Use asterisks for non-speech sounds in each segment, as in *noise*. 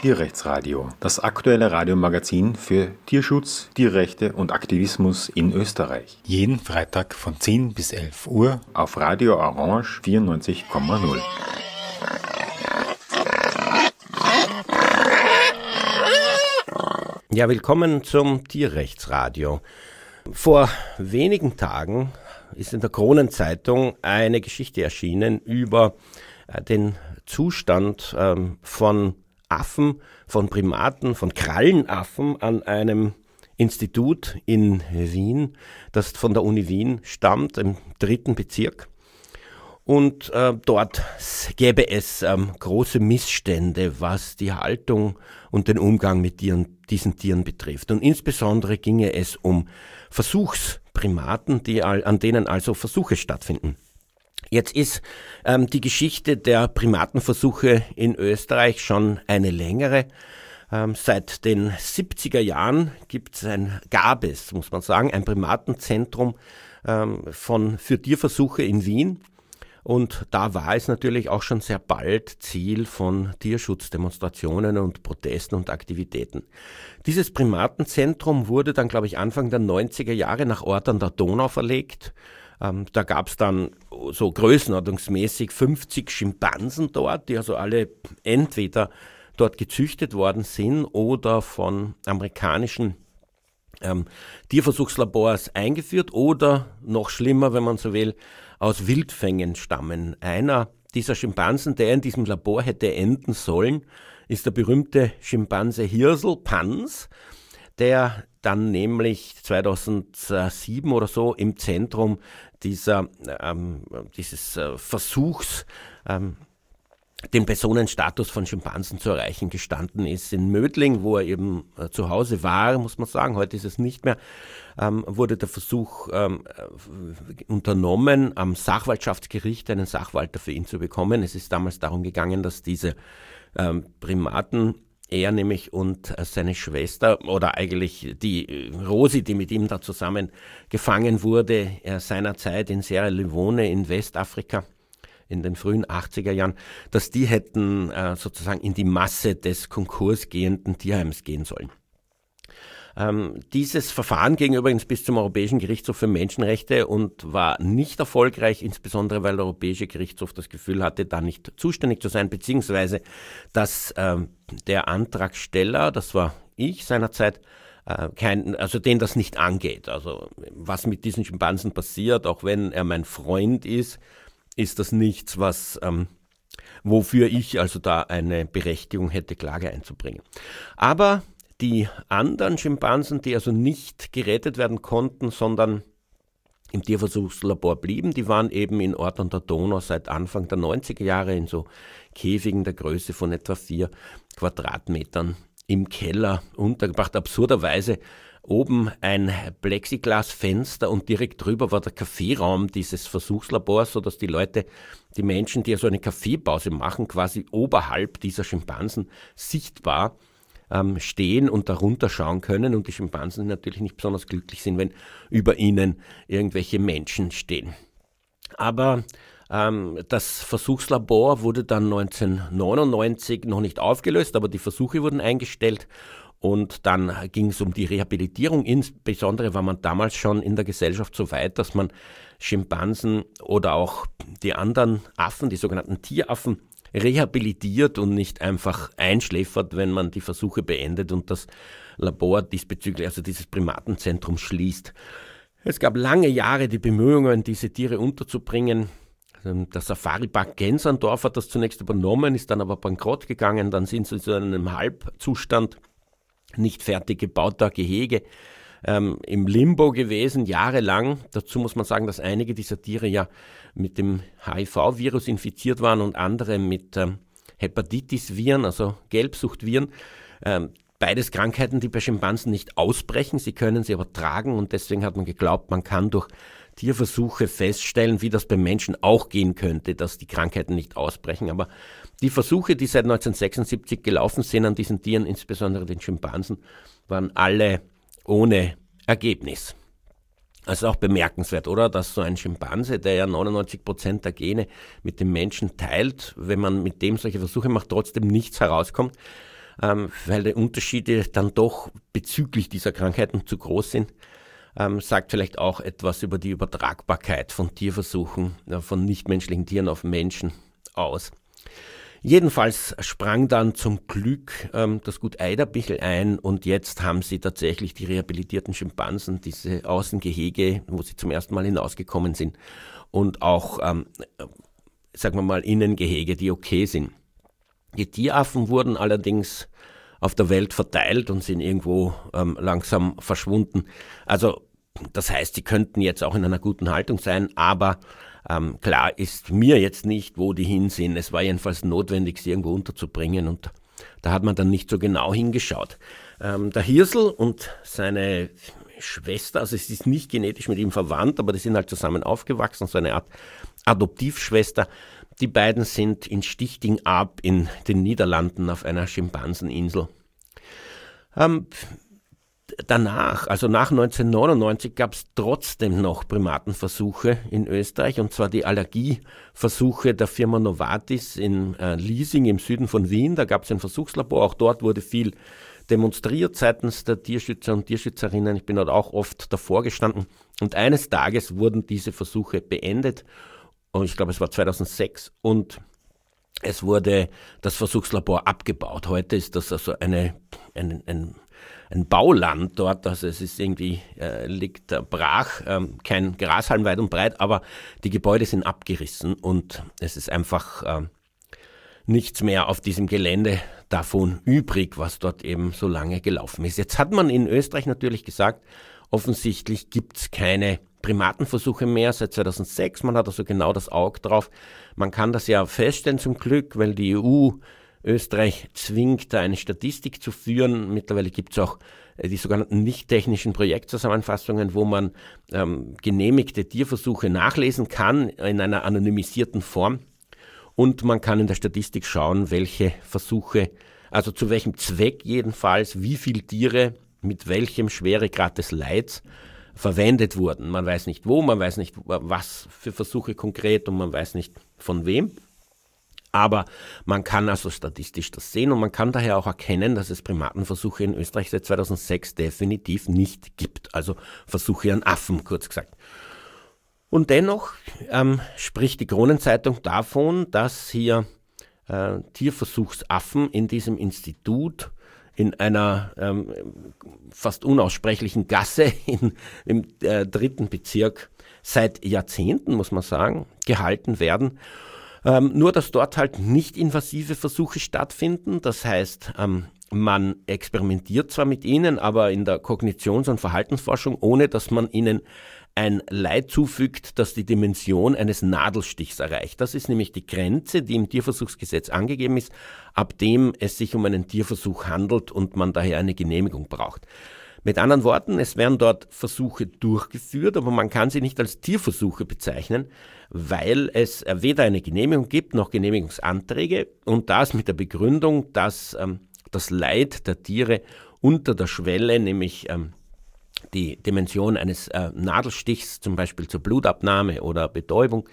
Tierrechtsradio, das aktuelle Radiomagazin für Tierschutz, Tierrechte und Aktivismus in Österreich. Jeden Freitag von 10 bis 11 Uhr auf Radio Orange 94,0. Ja, willkommen zum Tierrechtsradio. Vor wenigen Tagen ist in der Kronenzeitung eine Geschichte erschienen über äh, den Zustand ähm, von Affen, von Primaten, von Krallenaffen an einem Institut in Wien, das von der Uni Wien stammt, im dritten Bezirk. Und äh, dort gäbe es ähm, große Missstände, was die Haltung und den Umgang mit Tieren, diesen Tieren betrifft. Und insbesondere ginge es um Versuchsprimaten, die, an denen also Versuche stattfinden. Jetzt ist ähm, die Geschichte der Primatenversuche in Österreich schon eine längere. Ähm, seit den 70er Jahren gibt es ein, gab es, muss man sagen, ein Primatenzentrum ähm, von, für Tierversuche in Wien. Und da war es natürlich auch schon sehr bald Ziel von Tierschutzdemonstrationen und Protesten und Aktivitäten. Dieses Primatenzentrum wurde dann, glaube ich, Anfang der 90er Jahre nach Ort an der Donau verlegt. Ähm, da gab es dann so größenordnungsmäßig 50 Schimpansen dort, die also alle entweder dort gezüchtet worden sind oder von amerikanischen ähm, Tierversuchslabors eingeführt oder noch schlimmer, wenn man so will, aus Wildfängen stammen. Einer dieser Schimpansen, der in diesem Labor hätte enden sollen, ist der berühmte Schimpanse Hirsel Pans, der dann nämlich 2007 oder so im Zentrum dieser, ähm, dieses äh, Versuchs ähm, den Personenstatus von Schimpansen zu erreichen gestanden ist. In Mödling, wo er eben äh, zu Hause war, muss man sagen, heute ist es nicht mehr, ähm, wurde der Versuch ähm, äh, unternommen, am Sachwaltschaftsgericht einen Sachwalter für ihn zu bekommen. Es ist damals darum gegangen, dass diese ähm, Primaten er nämlich und äh, seine Schwester oder eigentlich die Rosi, die mit ihm da zusammen gefangen wurde, er seinerzeit in Sierra Leone in Westafrika, in den frühen 80er Jahren, dass die hätten äh, sozusagen in die Masse des konkursgehenden Tierheims gehen sollen. Ähm, dieses Verfahren ging übrigens bis zum Europäischen Gerichtshof für Menschenrechte und war nicht erfolgreich, insbesondere weil der Europäische Gerichtshof das Gefühl hatte, da nicht zuständig zu sein, beziehungsweise dass ähm, der Antragsteller, das war ich seinerzeit, äh, kein, also den das nicht angeht. Also was mit diesen Schimpansen passiert, auch wenn er mein Freund ist, ist das nichts, was ähm, wofür ich also da eine Berechtigung hätte, Klage einzubringen. Aber die anderen Schimpansen, die also nicht gerettet werden konnten, sondern im Tierversuchslabor blieben, die waren eben in Ort an der Donau seit Anfang der 90er Jahre in so Käfigen der Größe von etwa vier Quadratmetern im Keller untergebracht. Absurderweise oben ein Plexiglasfenster und direkt drüber war der Kaffeeraum dieses Versuchslabors, sodass die Leute, die Menschen, die also eine Kaffeepause machen, quasi oberhalb dieser Schimpansen sichtbar ähm, stehen und darunter schauen können und die Schimpansen natürlich nicht besonders glücklich sind, wenn über ihnen irgendwelche Menschen stehen. Aber ähm, das Versuchslabor wurde dann 1999 noch nicht aufgelöst, aber die Versuche wurden eingestellt und dann ging es um die Rehabilitierung. Insbesondere war man damals schon in der Gesellschaft so weit, dass man Schimpansen oder auch die anderen Affen, die sogenannten Tieraffen, rehabilitiert und nicht einfach einschläfert, wenn man die Versuche beendet und das Labor diesbezüglich, also dieses Primatenzentrum schließt. Es gab lange Jahre die Bemühungen, diese Tiere unterzubringen. Ähm, der Safari-Park Gensandorf hat das zunächst übernommen, ist dann aber bankrott gegangen. Dann sind sie zu einem Halbzustand nicht fertig gebauter Gehege ähm, im Limbo gewesen, jahrelang. Dazu muss man sagen, dass einige dieser Tiere ja mit dem HIV-Virus infiziert waren und andere mit ähm, Hepatitis-Viren, also Gelbsuchtviren. Ähm, beides Krankheiten, die bei Schimpansen nicht ausbrechen, sie können sie aber tragen und deswegen hat man geglaubt, man kann durch Tierversuche feststellen, wie das beim Menschen auch gehen könnte, dass die Krankheiten nicht ausbrechen. Aber die Versuche, die seit 1976 gelaufen sind an diesen Tieren, insbesondere den Schimpansen, waren alle ohne Ergebnis. Also auch bemerkenswert, oder? Dass so ein Schimpanse, der ja 99 Prozent der Gene mit dem Menschen teilt, wenn man mit dem solche Versuche macht, trotzdem nichts herauskommt. ähm, weil die Unterschiede dann doch bezüglich dieser Krankheiten zu groß sind. Ähm, sagt vielleicht auch etwas über die Übertragbarkeit von Tierversuchen, äh, von nichtmenschlichen Tieren auf Menschen aus. Jedenfalls sprang dann zum Glück ähm, das Gut Eiderbichel ein und jetzt haben sie tatsächlich die rehabilitierten Schimpansen, diese Außengehege, wo sie zum ersten Mal hinausgekommen sind und auch, ähm, sagen wir mal, Innengehege, die okay sind. Die Tieraffen wurden allerdings auf der Welt verteilt und sind irgendwo ähm, langsam verschwunden. Also das heißt, sie könnten jetzt auch in einer guten Haltung sein, aber ähm, klar ist mir jetzt nicht, wo die hin sind. Es war jedenfalls notwendig, sie irgendwo unterzubringen und da hat man dann nicht so genau hingeschaut. Ähm, der Hirsel und seine Schwester, also es ist nicht genetisch mit ihm verwandt, aber die sind halt zusammen aufgewachsen, so eine Art Adoptivschwester. Die beiden sind in Stichting ab in den Niederlanden auf einer Schimpanseninsel. Ähm, danach, also nach 1999, gab es trotzdem noch Primatenversuche in Österreich, und zwar die Allergieversuche der Firma Novartis in äh, Liesing im Süden von Wien. Da gab es ein Versuchslabor, auch dort wurde viel demonstriert seitens der Tierschützer und Tierschützerinnen. Ich bin dort auch oft davor gestanden. Und eines Tages wurden diese Versuche beendet. Und ich glaube, es war 2006. Und es wurde das Versuchslabor abgebaut. Heute ist das also eine, ein, ein ein Bauland dort, also es ist irgendwie, äh, liegt brach, ähm, kein Grashalm weit und breit, aber die Gebäude sind abgerissen und es ist einfach äh, nichts mehr auf diesem Gelände davon übrig, was dort eben so lange gelaufen ist. Jetzt hat man in Österreich natürlich gesagt, offensichtlich gibt's keine Primatenversuche mehr seit 2006. Man hat also genau das Auge drauf. Man kann das ja feststellen zum Glück, weil die EU Österreich zwingt, da eine Statistik zu führen. Mittlerweile gibt es auch äh, die sogenannten nicht-technischen Projektzusammenfassungen, wo man ähm, genehmigte Tierversuche nachlesen kann in einer anonymisierten Form. Und man kann in der Statistik schauen, welche Versuche, also zu welchem Zweck jedenfalls, wie viele Tiere mit welchem Schweregrad des Leids verwendet wurden. Man weiß nicht wo, man weiß nicht, was für Versuche konkret und man weiß nicht von wem. Aber man kann also statistisch das sehen und man kann daher auch erkennen, dass es Primatenversuche in Österreich seit 2006 definitiv nicht gibt. Also Versuche an Affen, kurz gesagt. Und dennoch ähm, spricht die Kronenzeitung davon, dass hier äh, Tierversuchsaffen in diesem Institut in einer ähm, fast unaussprechlichen Gasse *laughs* in, im äh, dritten Bezirk seit Jahrzehnten, muss man sagen, gehalten werden ähm, nur, dass dort halt nicht invasive Versuche stattfinden. Das heißt, ähm, man experimentiert zwar mit ihnen, aber in der Kognitions- und Verhaltensforschung, ohne dass man ihnen ein Leid zufügt, das die Dimension eines Nadelstichs erreicht. Das ist nämlich die Grenze, die im Tierversuchsgesetz angegeben ist, ab dem es sich um einen Tierversuch handelt und man daher eine Genehmigung braucht. Mit anderen Worten, es werden dort Versuche durchgeführt, aber man kann sie nicht als Tierversuche bezeichnen, weil es weder eine Genehmigung gibt noch Genehmigungsanträge und das mit der Begründung, dass ähm, das Leid der Tiere unter der Schwelle, nämlich ähm, die Dimension eines äh, Nadelstichs, zum Beispiel zur Blutabnahme oder Betäubung,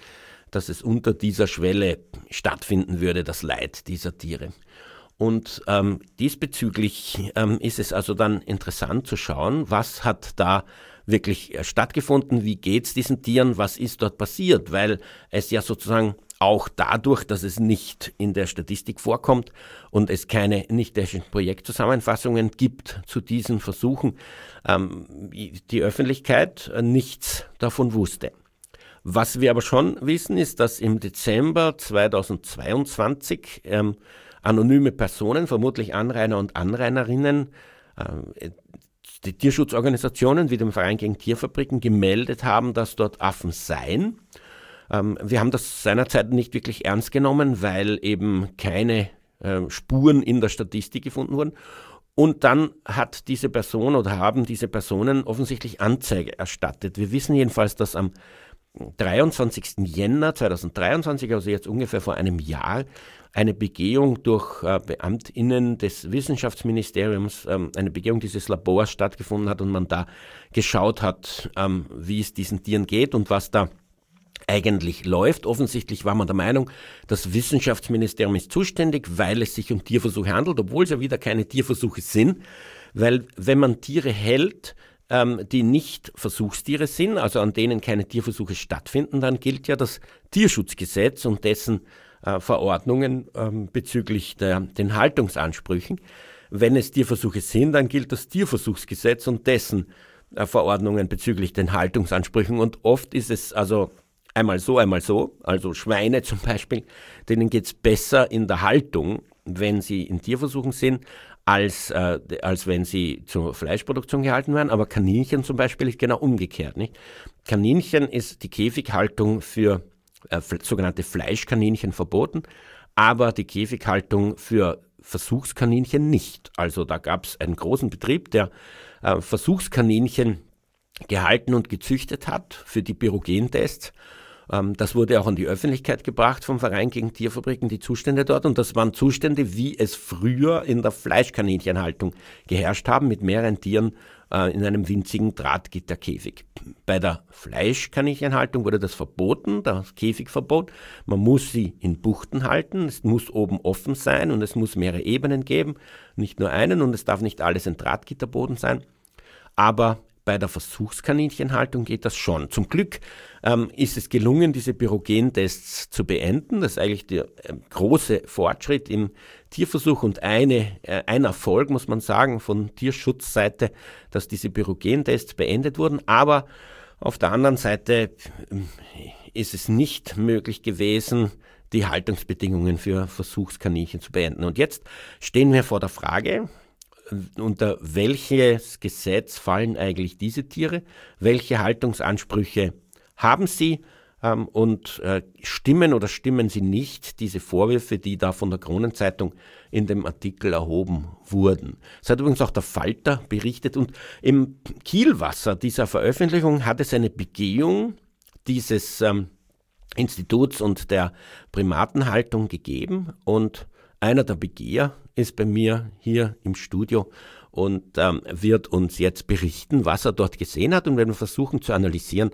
dass es unter dieser Schwelle stattfinden würde, das Leid dieser Tiere. Und ähm, diesbezüglich ähm, ist es also dann interessant zu schauen, was hat da wirklich äh, stattgefunden, wie geht es diesen Tieren, was ist dort passiert, weil es ja sozusagen auch dadurch, dass es nicht in der Statistik vorkommt und es keine nicht-technischen Projektzusammenfassungen gibt zu diesen Versuchen, ähm, die Öffentlichkeit äh, nichts davon wusste. Was wir aber schon wissen, ist, dass im Dezember 2022 ähm, anonyme Personen, vermutlich Anrainer und Anrainerinnen, äh, die Tierschutzorganisationen wie dem Verein gegen Tierfabriken gemeldet haben, dass dort Affen seien. Ähm, wir haben das seinerzeit nicht wirklich ernst genommen, weil eben keine äh, Spuren in der Statistik gefunden wurden. Und dann hat diese Person oder haben diese Personen offensichtlich Anzeige erstattet. Wir wissen jedenfalls, dass am 23. Jänner 2023, also jetzt ungefähr vor einem Jahr, eine Begehung durch äh, BeamtInnen des Wissenschaftsministeriums, ähm, eine Begehung dieses Labors stattgefunden hat und man da geschaut hat, ähm, wie es diesen Tieren geht und was da eigentlich läuft. Offensichtlich war man der Meinung, das Wissenschaftsministerium ist zuständig, weil es sich um Tierversuche handelt, obwohl es ja wieder keine Tierversuche sind. Weil wenn man Tiere hält, ähm, die nicht Versuchstiere sind, also an denen keine Tierversuche stattfinden, dann gilt ja das Tierschutzgesetz und dessen äh, Verordnungen ähm, bezüglich der, den Haltungsansprüchen. Wenn es Tierversuche sind, dann gilt das Tierversuchsgesetz und dessen äh, Verordnungen bezüglich den Haltungsansprüchen. Und oft ist es also einmal so, einmal so. Also Schweine *laughs* zum Beispiel, denen geht es besser in der Haltung, wenn sie in Tierversuchen sind, als, äh, als wenn sie zur Fleischproduktion gehalten werden. Aber Kaninchen zum Beispiel ist genau umgekehrt. Nicht? Kaninchen ist die Käfighaltung für äh, sogenannte Fleischkaninchen verboten, aber die Käfighaltung für Versuchskaninchen nicht. Also da gab es einen großen Betrieb, der äh, Versuchskaninchen gehalten und gezüchtet hat für die Pyrogentests ähm, das wurde auch an die Öffentlichkeit gebracht vom Verein gegen Tierfabriken, die Zustände dort. Und das waren Zustände, wie es früher in der Fleischkaninchenhaltung geherrscht haben, mit mehreren Tieren in einem winzigen Drahtgitterkäfig. Bei der Fleischkaninchenhaltung wurde das verboten, das Käfigverbot. Man muss sie in Buchten halten, es muss oben offen sein und es muss mehrere Ebenen geben, nicht nur einen und es darf nicht alles ein Drahtgitterboden sein. Aber bei der Versuchskaninchenhaltung geht das schon. Zum Glück ähm, ist es gelungen, diese Pyrogentests zu beenden. Das ist eigentlich der äh, große Fortschritt im Tierversuch und eine, äh, ein Erfolg, muss man sagen, von Tierschutzseite, dass diese Pyrogentests beendet wurden. Aber auf der anderen Seite äh, ist es nicht möglich gewesen, die Haltungsbedingungen für Versuchskaninchen zu beenden. Und jetzt stehen wir vor der Frage, unter welches Gesetz fallen eigentlich diese Tiere? Welche Haltungsansprüche haben sie? Ähm, und äh, stimmen oder stimmen sie nicht diese Vorwürfe, die da von der Kronenzeitung in dem Artikel erhoben wurden? Das hat übrigens auch der Falter berichtet. Und im Kielwasser dieser Veröffentlichung hat es eine Begehung dieses ähm, Instituts und der Primatenhaltung gegeben. Und einer der Begeher ist bei mir hier im Studio und ähm, wird uns jetzt berichten, was er dort gesehen hat und werden versuchen zu analysieren,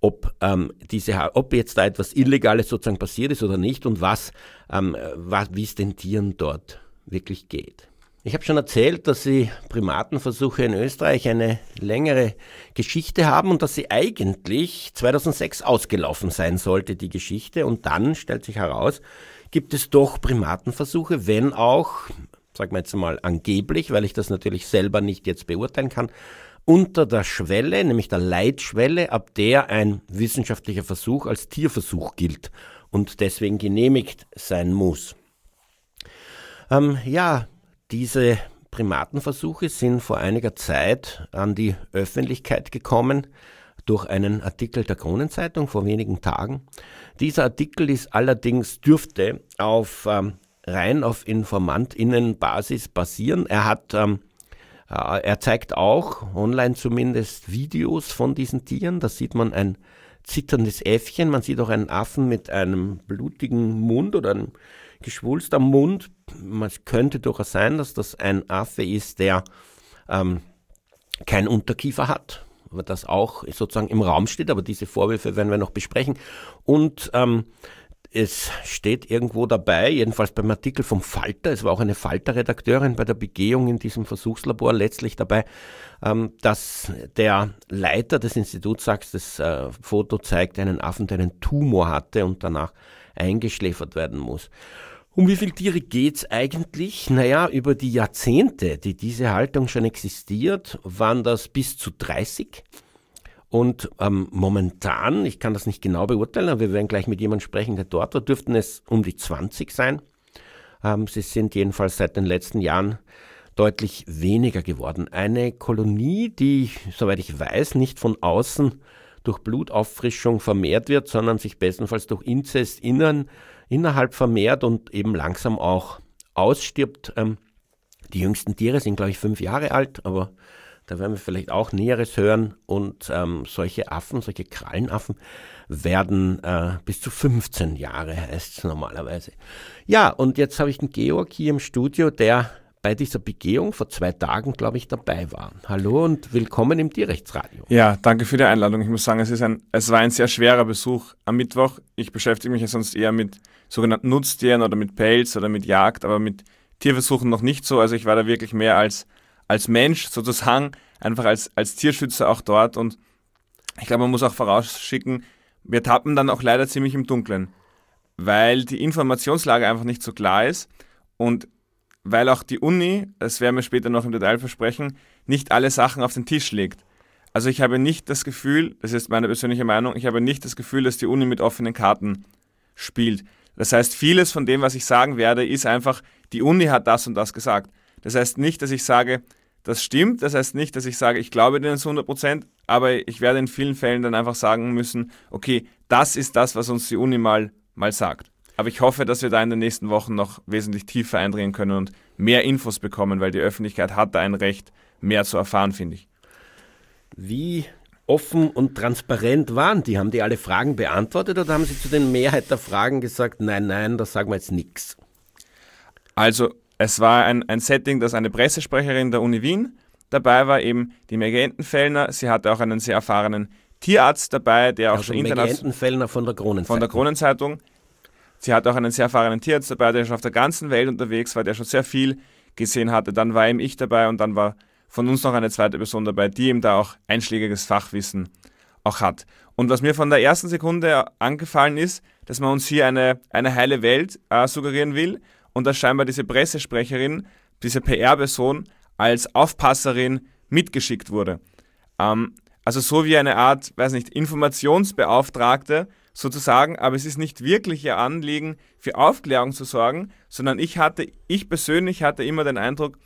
ob, ähm, diese, ob jetzt da etwas Illegales sozusagen passiert ist oder nicht und was, ähm, was wie es den Tieren dort wirklich geht. Ich habe schon erzählt, dass die Primatenversuche in Österreich eine längere Geschichte haben und dass sie eigentlich 2006 ausgelaufen sein sollte, die Geschichte. Und dann stellt sich heraus, gibt es doch Primatenversuche, wenn auch, sagen wir jetzt mal angeblich, weil ich das natürlich selber nicht jetzt beurteilen kann, unter der Schwelle, nämlich der Leitschwelle, ab der ein wissenschaftlicher Versuch als Tierversuch gilt und deswegen genehmigt sein muss. Ähm, ja, diese Primatenversuche sind vor einiger Zeit an die Öffentlichkeit gekommen durch einen Artikel der Kronenzeitung vor wenigen Tagen. Dieser Artikel ist allerdings, dürfte auf ähm, rein auf InformantInnenbasis basieren. Er hat ähm, äh, er zeigt auch online zumindest Videos von diesen Tieren. Da sieht man ein zitterndes Äffchen, man sieht auch einen Affen mit einem blutigen Mund oder einem Geschwulst am Mund. Es könnte durchaus sein, dass das ein Affe ist, der ähm, kein Unterkiefer hat das auch sozusagen im Raum steht, aber diese Vorwürfe werden wir noch besprechen. Und ähm, es steht irgendwo dabei, jedenfalls beim Artikel vom Falter, es war auch eine Falter-Redakteurin bei der Begehung in diesem Versuchslabor letztlich dabei, ähm, dass der Leiter des Instituts sagt, das äh, Foto zeigt einen Affen, der einen Tumor hatte und danach eingeschläfert werden muss. Um wie viele Tiere geht's eigentlich? Naja, über die Jahrzehnte, die diese Haltung schon existiert, waren das bis zu 30. Und ähm, momentan, ich kann das nicht genau beurteilen, aber wir werden gleich mit jemandem sprechen, der dort war, dürften es um die 20 sein. Ähm, sie sind jedenfalls seit den letzten Jahren deutlich weniger geworden. Eine Kolonie, die, soweit ich weiß, nicht von außen durch Blutauffrischung vermehrt wird, sondern sich bestenfalls durch Inzest innen innerhalb vermehrt und eben langsam auch ausstirbt. Ähm, die jüngsten Tiere sind, glaube ich, fünf Jahre alt, aber da werden wir vielleicht auch Näheres hören. Und ähm, solche Affen, solche Krallenaffen, werden äh, bis zu 15 Jahre, heißt es normalerweise. Ja, und jetzt habe ich den Georg hier im Studio, der bei dieser Begehung vor zwei Tagen, glaube ich, dabei war. Hallo und willkommen im Tierrechtsradio. Ja, danke für die Einladung. Ich muss sagen, es, ist ein, es war ein sehr schwerer Besuch am Mittwoch. Ich beschäftige mich ja sonst eher mit sogenannten Nutztieren oder mit Pelz oder mit Jagd, aber mit Tierversuchen noch nicht so. Also ich war da wirklich mehr als, als Mensch sozusagen, einfach als, als Tierschützer auch dort. Und ich glaube, man muss auch vorausschicken, wir tappen dann auch leider ziemlich im Dunkeln, weil die Informationslage einfach nicht so klar ist. Und weil auch die Uni, das werden wir später noch im Detail versprechen, nicht alle Sachen auf den Tisch legt. Also ich habe nicht das Gefühl, das ist meine persönliche Meinung, ich habe nicht das Gefühl, dass die Uni mit offenen Karten spielt. Das heißt, vieles von dem, was ich sagen werde, ist einfach, die Uni hat das und das gesagt. Das heißt nicht, dass ich sage, das stimmt, das heißt nicht, dass ich sage, ich glaube denen zu 100 Prozent, aber ich werde in vielen Fällen dann einfach sagen müssen, okay, das ist das, was uns die Uni mal, mal sagt. Aber ich hoffe, dass wir da in den nächsten Wochen noch wesentlich tiefer eindringen können und mehr Infos bekommen, weil die Öffentlichkeit hat da ein Recht, mehr zu erfahren, finde ich. Wie offen und transparent waren die? Haben die alle Fragen beantwortet oder haben sie zu den Mehrheit der Fragen gesagt, nein, nein, da sagen wir jetzt nichts? Also es war ein, ein Setting, dass eine Pressesprecherin der Uni Wien dabei war, eben die Megenten Fellner. Sie hatte auch einen sehr erfahrenen Tierarzt dabei, der auch also schon international... Fellner von der Kronenzeitung. Von der Kronenzeitung Sie hat auch einen sehr erfahrenen Tierarzt dabei, der schon auf der ganzen Welt unterwegs war, der schon sehr viel gesehen hatte. Dann war eben ich dabei und dann war von uns noch eine zweite Person dabei, die eben da auch einschlägiges Fachwissen auch hat. Und was mir von der ersten Sekunde angefallen ist, dass man uns hier eine, eine heile Welt äh, suggerieren will und dass scheinbar diese Pressesprecherin, diese PR-Person als Aufpasserin mitgeschickt wurde. Ähm, also so wie eine Art, weiß nicht, Informationsbeauftragte, sozusagen, aber es ist nicht wirklich ihr Anliegen, für Aufklärung zu sorgen, sondern ich hatte, ich persönlich hatte immer den Eindruck,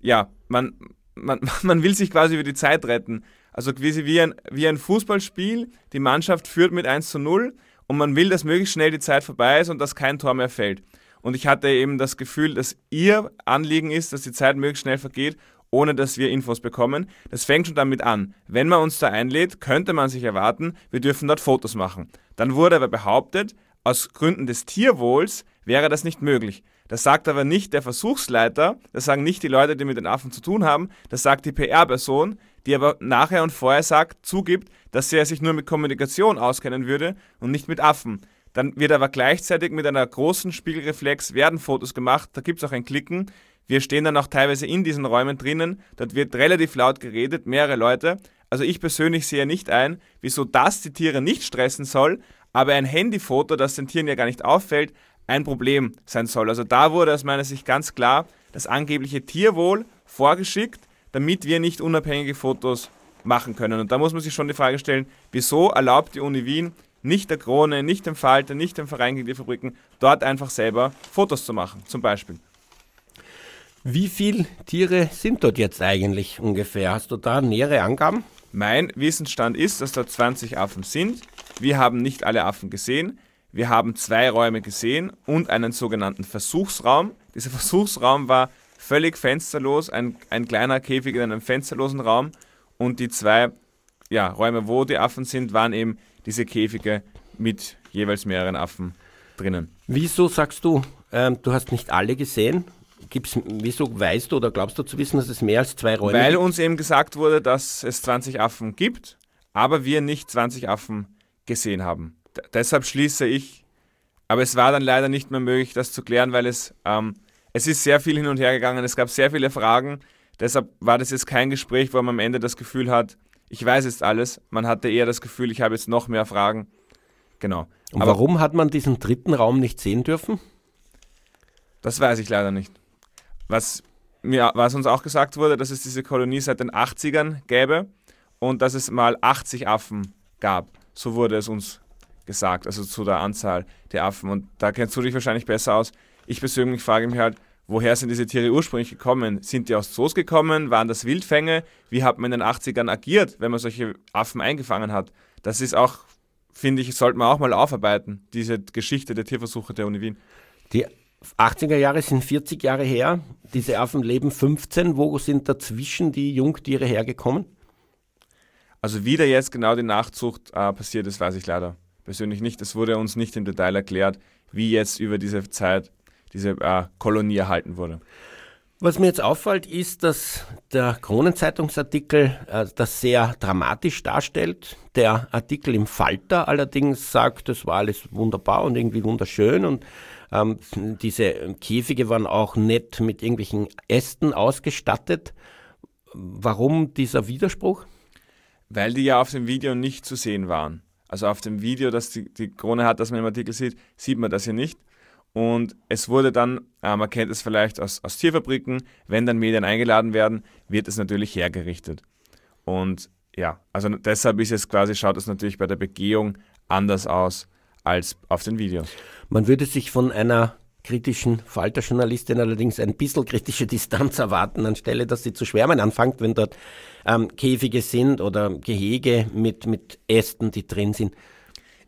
ja, man, man, *laughs* man will sich quasi über die Zeit retten. Also quasi wie ein, wie ein Fußballspiel, die Mannschaft führt mit 1 zu 0 und man will, dass möglichst schnell die Zeit vorbei ist und dass kein Tor mehr fällt. Und ich hatte eben das Gefühl, dass ihr Anliegen ist, dass die Zeit möglichst schnell vergeht ohne dass wir Infos bekommen. Das fängt schon damit an. Wenn man uns da einlädt, könnte man sich erwarten, wir dürfen dort Fotos machen. Dann wurde aber behauptet, aus Gründen des Tierwohls wäre das nicht möglich. Das sagt aber nicht der Versuchsleiter, das sagen nicht die Leute, die mit den Affen zu tun haben, das sagt die PR-Person, die aber nachher und vorher sagt, zugibt, dass er sich nur mit Kommunikation auskennen würde und nicht mit Affen. Dann wird aber gleichzeitig mit einer großen Spiegelreflex werden Fotos gemacht, da gibt es auch ein Klicken, wir stehen dann auch teilweise in diesen Räumen drinnen. Dort wird relativ laut geredet, mehrere Leute. Also ich persönlich sehe nicht ein, wieso das die Tiere nicht stressen soll, aber ein Handyfoto, das den Tieren ja gar nicht auffällt, ein Problem sein soll. Also da wurde aus meiner Sicht ganz klar das angebliche Tierwohl vorgeschickt, damit wir nicht unabhängige Fotos machen können. Und da muss man sich schon die Frage stellen, wieso erlaubt die Uni Wien nicht der Krone, nicht dem Falter, nicht dem Verein gegen die Fabriken, dort einfach selber Fotos zu machen, zum Beispiel. Wie viele Tiere sind dort jetzt eigentlich ungefähr? Hast du da nähere Angaben? Mein Wissensstand ist, dass dort 20 Affen sind. Wir haben nicht alle Affen gesehen. Wir haben zwei Räume gesehen und einen sogenannten Versuchsraum. Dieser Versuchsraum war völlig fensterlos, ein, ein kleiner Käfig in einem fensterlosen Raum. Und die zwei ja, Räume, wo die Affen sind, waren eben diese Käfige mit jeweils mehreren Affen drinnen. Wieso sagst du, ähm, du hast nicht alle gesehen? Gibt's, wieso weißt du oder glaubst du zu wissen, dass es mehr als zwei Räume Weil gibt? uns eben gesagt wurde, dass es 20 Affen gibt, aber wir nicht 20 Affen gesehen haben. D deshalb schließe ich, aber es war dann leider nicht mehr möglich, das zu klären, weil es, ähm, es ist sehr viel hin und her gegangen, es gab sehr viele Fragen. Deshalb war das jetzt kein Gespräch, wo man am Ende das Gefühl hat, ich weiß jetzt alles. Man hatte eher das Gefühl, ich habe jetzt noch mehr Fragen. Genau. Und aber warum hat man diesen dritten Raum nicht sehen dürfen? Das weiß ich leider nicht. Was, mir, was uns auch gesagt wurde, dass es diese Kolonie seit den 80ern gäbe und dass es mal 80 Affen gab. So wurde es uns gesagt, also zu der Anzahl der Affen. Und da kennst du dich wahrscheinlich besser aus. Ich persönlich frage mich halt, woher sind diese Tiere ursprünglich gekommen? Sind die aus Zoos gekommen? Waren das Wildfänge? Wie hat man in den 80ern agiert, wenn man solche Affen eingefangen hat? Das ist auch, finde ich, sollte man auch mal aufarbeiten, diese Geschichte der Tierversuche der Uni Wien. Die 80er Jahre sind 40 Jahre her. Diese Affen leben 15. Wo sind dazwischen die Jungtiere hergekommen? Also wie da jetzt genau die Nachzucht äh, passiert ist, weiß ich leider persönlich nicht. Es wurde uns nicht im Detail erklärt, wie jetzt über diese Zeit diese äh, Kolonie erhalten wurde. Was mir jetzt auffällt, ist, dass der Kronenzeitungsartikel äh, das sehr dramatisch darstellt. Der Artikel im Falter allerdings sagt, das war alles wunderbar und irgendwie wunderschön und ähm, diese Käfige waren auch nett mit irgendwelchen Ästen ausgestattet. Warum dieser Widerspruch? Weil die ja auf dem Video nicht zu sehen waren. Also auf dem Video, das die, die Krone hat, das man im Artikel sieht, sieht man das hier nicht. Und es wurde dann, äh, man kennt es vielleicht aus, aus Tierfabriken, wenn dann Medien eingeladen werden, wird es natürlich hergerichtet. Und ja, also deshalb ist es quasi, schaut es natürlich bei der Begehung anders aus als auf den Videos. Man würde sich von einer kritischen Falterjournalistin allerdings ein bisschen kritische Distanz erwarten, anstelle dass sie zu schwärmen anfängt, wenn dort ähm, Käfige sind oder Gehege mit, mit Ästen, die drin sind.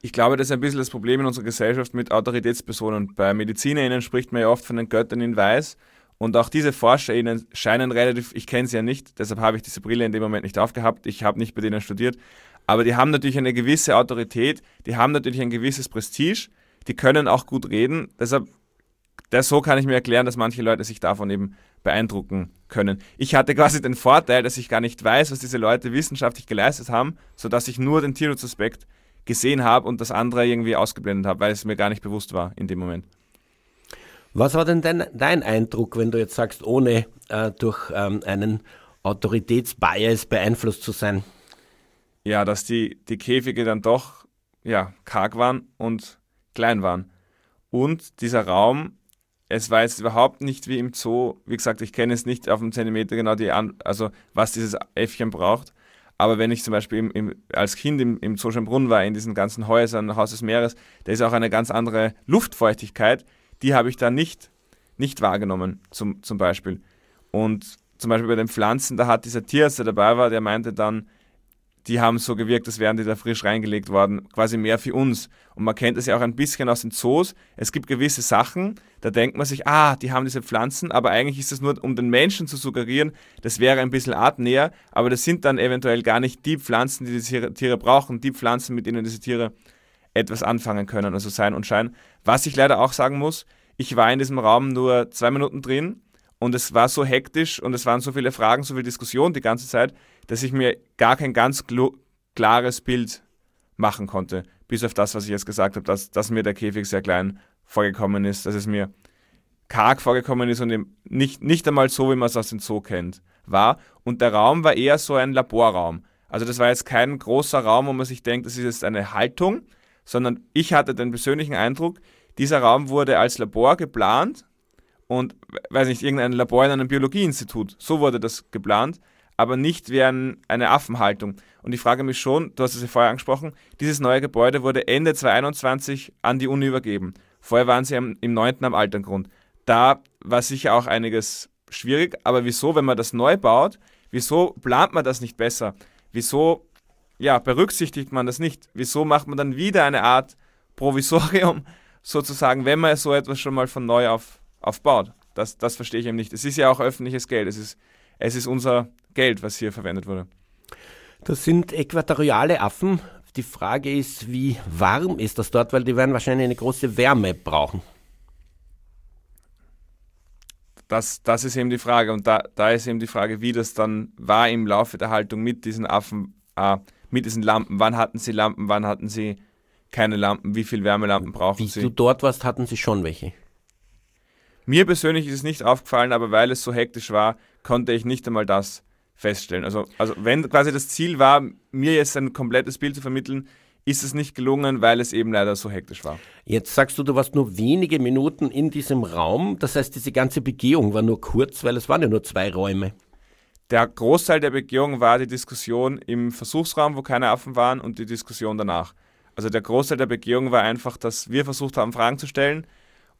Ich glaube, das ist ein bisschen das Problem in unserer Gesellschaft mit Autoritätspersonen. Bei MedizinerInnen spricht man ja oft von den Göttern in Weiß. Und auch diese ForscherInnen scheinen relativ, ich kenne sie ja nicht, deshalb habe ich diese Brille in dem Moment nicht aufgehabt. Ich habe nicht bei denen studiert. Aber die haben natürlich eine gewisse Autorität, die haben natürlich ein gewisses Prestige, die können auch gut reden. Deshalb, das, so kann ich mir erklären, dass manche Leute sich davon eben beeindrucken können. Ich hatte quasi den Vorteil, dass ich gar nicht weiß, was diese Leute wissenschaftlich geleistet haben, sodass ich nur den Tierschutzaspekt gesehen habe und das andere irgendwie ausgeblendet habe, weil es mir gar nicht bewusst war in dem Moment. Was war denn dein, dein Eindruck, wenn du jetzt sagst, ohne äh, durch ähm, einen Autoritätsbias beeinflusst zu sein? Ja, dass die, die Käfige dann doch ja, karg waren und klein waren. Und dieser Raum, es war jetzt überhaupt nicht wie im Zoo. Wie gesagt, ich kenne es nicht auf einen Zentimeter genau, die An also was dieses Äffchen braucht. Aber wenn ich zum Beispiel im, im, als Kind im, im Zoo Schönbrunn war, in diesen ganzen Häusern, Haus des Meeres, da ist auch eine ganz andere Luftfeuchtigkeit, die habe ich da nicht, nicht wahrgenommen, zum, zum Beispiel. Und zum Beispiel bei den Pflanzen, da hat dieser Tierarzt, der dabei war, der meinte dann, die haben so gewirkt, als wären die da frisch reingelegt worden, quasi mehr für uns. Und man kennt es ja auch ein bisschen aus den Zoos. Es gibt gewisse Sachen, da denkt man sich, ah, die haben diese Pflanzen, aber eigentlich ist es nur, um den Menschen zu suggerieren, das wäre ein bisschen artnäher, aber das sind dann eventuell gar nicht die Pflanzen, die diese Tiere brauchen, die Pflanzen, mit denen diese Tiere etwas anfangen können, also Sein und Schein. Was ich leider auch sagen muss, ich war in diesem Raum nur zwei Minuten drin und es war so hektisch und es waren so viele Fragen, so viel Diskussion die ganze Zeit, dass ich mir gar kein ganz klares Bild machen konnte, bis auf das, was ich jetzt gesagt habe, dass, dass mir der Käfig sehr klein vorgekommen ist, dass es mir karg vorgekommen ist und eben nicht, nicht einmal so, wie man es aus dem Zoo kennt, war. Und der Raum war eher so ein Laborraum. Also das war jetzt kein großer Raum, wo man sich denkt, das ist jetzt eine Haltung, sondern ich hatte den persönlichen Eindruck, dieser Raum wurde als Labor geplant und, weiß nicht, irgendein Labor in einem Biologieinstitut, so wurde das geplant aber nicht wie ein, eine Affenhaltung. Und ich frage mich schon, du hast es ja vorher angesprochen, dieses neue Gebäude wurde Ende 2021 an die Uni übergeben. Vorher waren sie am, im 9. am Alterngrund. Da war sicher auch einiges schwierig, aber wieso, wenn man das neu baut, wieso plant man das nicht besser? Wieso ja, berücksichtigt man das nicht? Wieso macht man dann wieder eine Art Provisorium, *laughs* sozusagen, wenn man so etwas schon mal von neu auf, aufbaut? Das, das verstehe ich eben nicht. Es ist ja auch öffentliches Geld. Es ist, es ist unser Geld, was hier verwendet wurde. Das sind äquatoriale Affen. Die Frage ist, wie warm ist das dort, weil die werden wahrscheinlich eine große Wärme brauchen. Das, das ist eben die Frage. Und da, da ist eben die Frage, wie das dann war im Laufe der Haltung mit diesen Affen, äh, mit diesen Lampen. Wann hatten sie Lampen, wann hatten sie keine Lampen, wie viel Wärmelampen brauchen wie sie? Wie du dort warst, hatten sie schon welche. Mir persönlich ist es nicht aufgefallen, aber weil es so hektisch war, konnte ich nicht einmal das feststellen. Also, also wenn quasi das Ziel war, mir jetzt ein komplettes Bild zu vermitteln, ist es nicht gelungen, weil es eben leider so hektisch war. Jetzt sagst du, du warst nur wenige Minuten in diesem Raum. Das heißt, diese ganze Begehung war nur kurz, weil es waren ja nur zwei Räume. Der Großteil der Begehung war die Diskussion im Versuchsraum, wo keine Affen waren, und die Diskussion danach. Also der Großteil der Begehung war einfach, dass wir versucht haben, Fragen zu stellen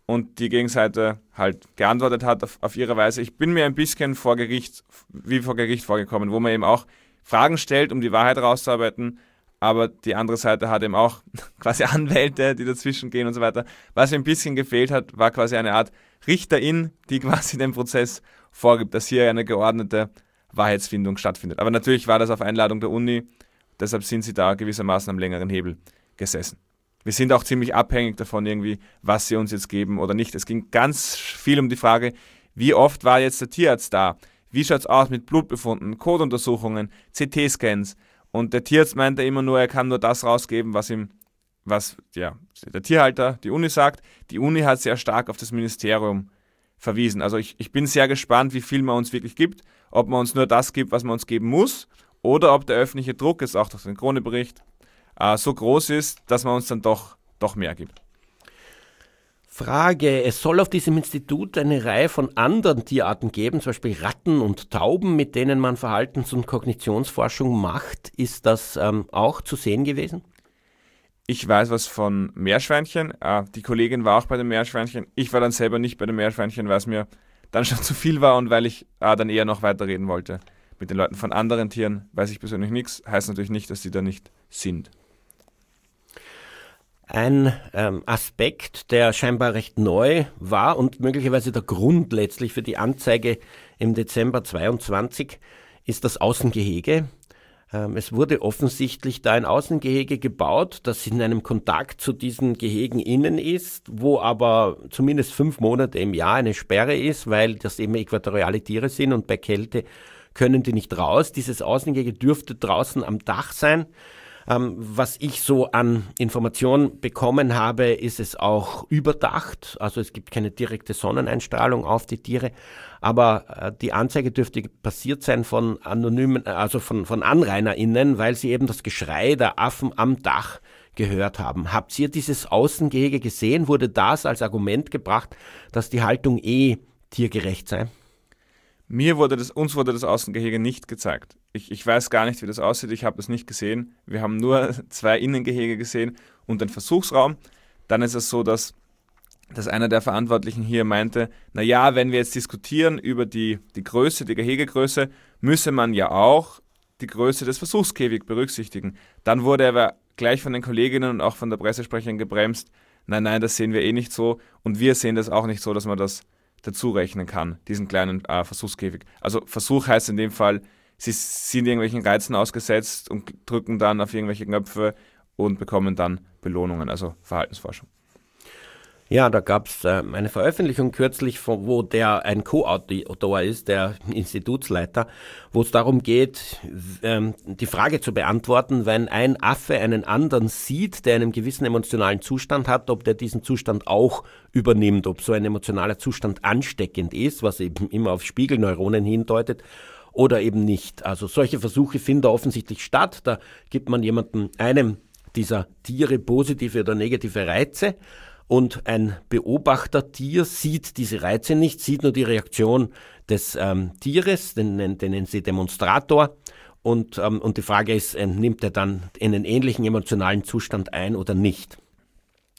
und die Gegenseite halt geantwortet hat auf, auf ihre Weise. Ich bin mir ein bisschen vor Gericht, wie vor Gericht vorgekommen, wo man eben auch Fragen stellt, um die Wahrheit rauszuarbeiten, aber die andere Seite hat eben auch *laughs* quasi Anwälte, die dazwischen gehen und so weiter. Was mir ein bisschen gefehlt hat, war quasi eine Art Richterin, die *laughs* quasi den Prozess vorgibt, dass hier eine geordnete Wahrheitsfindung stattfindet. Aber natürlich war das auf Einladung der Uni, deshalb sind sie da gewissermaßen am längeren Hebel gesessen wir sind auch ziemlich abhängig davon irgendwie, was sie uns jetzt geben oder nicht. Es ging ganz viel um die Frage, Wie oft war jetzt der Tierarzt da? Wie schaut es aus mit Blutbefunden, Coduntersuchungen, CT-Scans? Und der Tierarzt meinte immer nur, er kann nur das rausgeben, was ihm, was ja, der Tierhalter, die Uni sagt. Die Uni hat sehr stark auf das Ministerium verwiesen. Also ich, ich bin sehr gespannt, wie viel man uns wirklich gibt, ob man uns nur das gibt, was man uns geben muss, oder ob der öffentliche Druck, ist auch durch den Krone-Bericht, äh, so groß ist, dass man uns dann doch, doch mehr gibt. Frage, es soll auf diesem Institut eine Reihe von anderen Tierarten geben, zum Beispiel Ratten und Tauben, mit denen man Verhaltens- und Kognitionsforschung macht. Ist das ähm, auch zu sehen gewesen? Ich weiß was von Meerschweinchen. Äh, die Kollegin war auch bei den Meerschweinchen. Ich war dann selber nicht bei den Meerschweinchen, weil es mir dann *laughs* schon zu viel war und weil ich äh, dann eher noch weiterreden wollte mit den Leuten. Von anderen Tieren weiß ich persönlich nichts. Heißt natürlich nicht, dass die da nicht sind. Ein ähm, Aspekt, der scheinbar recht neu war und möglicherweise der Grund letztlich für die Anzeige im Dezember 22 ist das Außengehege. Ähm, es wurde offensichtlich da ein Außengehege gebaut, das in einem Kontakt zu diesen Gehegen innen ist, wo aber zumindest fünf Monate im Jahr eine Sperre ist, weil das eben äquatoriale Tiere sind und bei Kälte können die nicht raus. Dieses Außengehege dürfte draußen am Dach sein. Ähm, was ich so an Informationen bekommen habe, ist es auch überdacht. Also es gibt keine direkte Sonneneinstrahlung auf die Tiere. Aber äh, die Anzeige dürfte passiert sein von anonymen, also von, von AnrainerInnen, weil sie eben das Geschrei der Affen am Dach gehört haben. Habt ihr dieses Außengehege gesehen? Wurde das als Argument gebracht, dass die Haltung eh tiergerecht sei? Mir wurde das, uns wurde das Außengehege nicht gezeigt. Ich, ich weiß gar nicht, wie das aussieht. Ich habe es nicht gesehen. Wir haben nur *laughs* zwei Innengehege gesehen und den Versuchsraum. Dann ist es so, dass, dass einer der Verantwortlichen hier meinte, naja, wenn wir jetzt diskutieren über die, die Größe, die Gehegegröße, müsse man ja auch die Größe des Versuchskäfigs berücksichtigen. Dann wurde aber gleich von den Kolleginnen und auch von der Pressesprecherin gebremst, nein, nein, das sehen wir eh nicht so und wir sehen das auch nicht so, dass man das dazu rechnen kann, diesen kleinen äh, Versuchskäfig. Also Versuch heißt in dem Fall, sie sind irgendwelchen Reizen ausgesetzt und drücken dann auf irgendwelche Knöpfe und bekommen dann Belohnungen, also Verhaltensforschung. Ja, da gab es äh, eine Veröffentlichung kürzlich, wo der ein Co-Autor ist, der Institutsleiter, wo es darum geht, ähm, die Frage zu beantworten, wenn ein Affe einen anderen sieht, der einen gewissen emotionalen Zustand hat, ob der diesen Zustand auch übernimmt, ob so ein emotionaler Zustand ansteckend ist, was eben immer auf Spiegelneuronen hindeutet oder eben nicht. Also solche Versuche finden da offensichtlich statt. Da gibt man jemandem einem dieser Tiere positive oder negative Reize und ein Beobachtertier sieht diese Reize nicht, sieht nur die Reaktion des ähm, Tieres, den, den, nennen sie Demonstrator. Und, ähm, und die Frage ist, äh, nimmt er dann einen ähnlichen emotionalen Zustand ein oder nicht?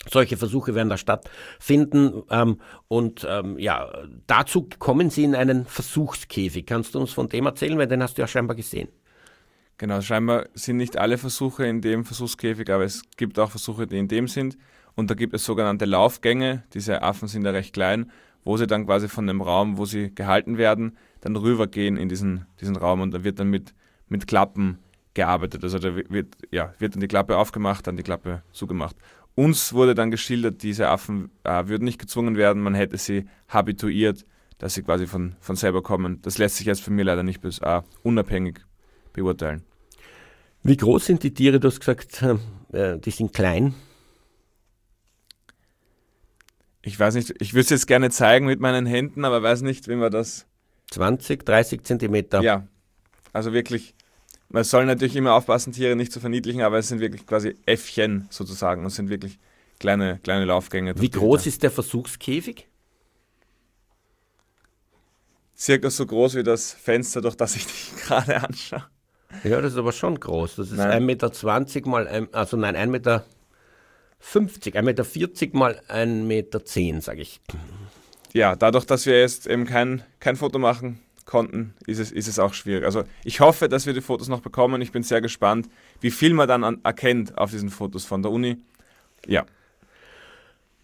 Solche Versuche werden da stattfinden. Ähm, und ähm, ja, dazu kommen sie in einen Versuchskäfig. Kannst du uns von dem erzählen? Weil den hast du ja scheinbar gesehen. Genau, scheinbar sind nicht alle Versuche in dem Versuchskäfig, aber es gibt auch Versuche, die in dem sind. Und da gibt es sogenannte Laufgänge, diese Affen sind ja recht klein, wo sie dann quasi von dem Raum, wo sie gehalten werden, dann rübergehen in diesen, diesen Raum und da wird dann mit, mit Klappen gearbeitet. Also da wird, ja, wird dann die Klappe aufgemacht, dann die Klappe zugemacht. Uns wurde dann geschildert, diese Affen äh, würden nicht gezwungen werden, man hätte sie habituiert, dass sie quasi von, von selber kommen. Das lässt sich jetzt von mir leider nicht bis äh, unabhängig beurteilen. Wie groß sind die Tiere? Du hast gesagt, äh, die sind klein ich weiß nicht, ich würde es jetzt gerne zeigen mit meinen Händen, aber weiß nicht, wie man das. 20, 30 Zentimeter. Ja, also wirklich. Man soll natürlich immer aufpassen, Tiere nicht zu verniedlichen, aber es sind wirklich quasi Äffchen sozusagen. Es sind wirklich kleine, kleine Laufgänge. Wie groß ist der Versuchskäfig? Circa so groß wie das Fenster, durch das ich *laughs* dich gerade anschaue. Ja, das ist aber schon groß. Das ist 1,20 Meter mal, ein, also nein, 1,20 Meter 50, 1,40 Meter mal 1,10 Meter, sage ich. Ja, dadurch, dass wir jetzt eben kein, kein Foto machen konnten, ist es, ist es auch schwierig. Also ich hoffe, dass wir die Fotos noch bekommen. Ich bin sehr gespannt, wie viel man dann an, erkennt auf diesen Fotos von der Uni. Ja.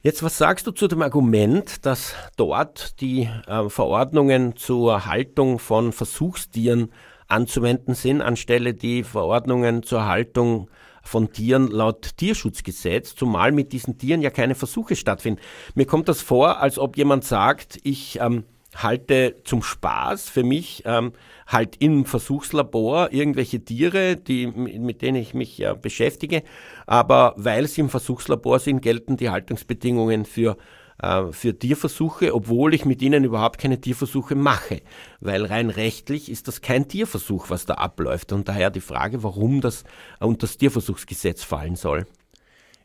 Jetzt, was sagst du zu dem Argument, dass dort die äh, Verordnungen zur Haltung von Versuchstieren anzuwenden sind, anstelle die Verordnungen zur Haltung von Tieren laut Tierschutzgesetz, zumal mit diesen Tieren ja keine Versuche stattfinden. Mir kommt das vor, als ob jemand sagt, ich ähm, halte zum Spaß für mich ähm, halt im Versuchslabor irgendwelche Tiere, die, mit denen ich mich äh, beschäftige. Aber weil sie im Versuchslabor sind, gelten die Haltungsbedingungen für äh, für Tierversuche, obwohl ich mit ihnen überhaupt keine Tierversuche mache. Weil rein rechtlich ist das kein Tierversuch, was da abläuft. Und daher die Frage, warum das unter das Tierversuchsgesetz fallen soll.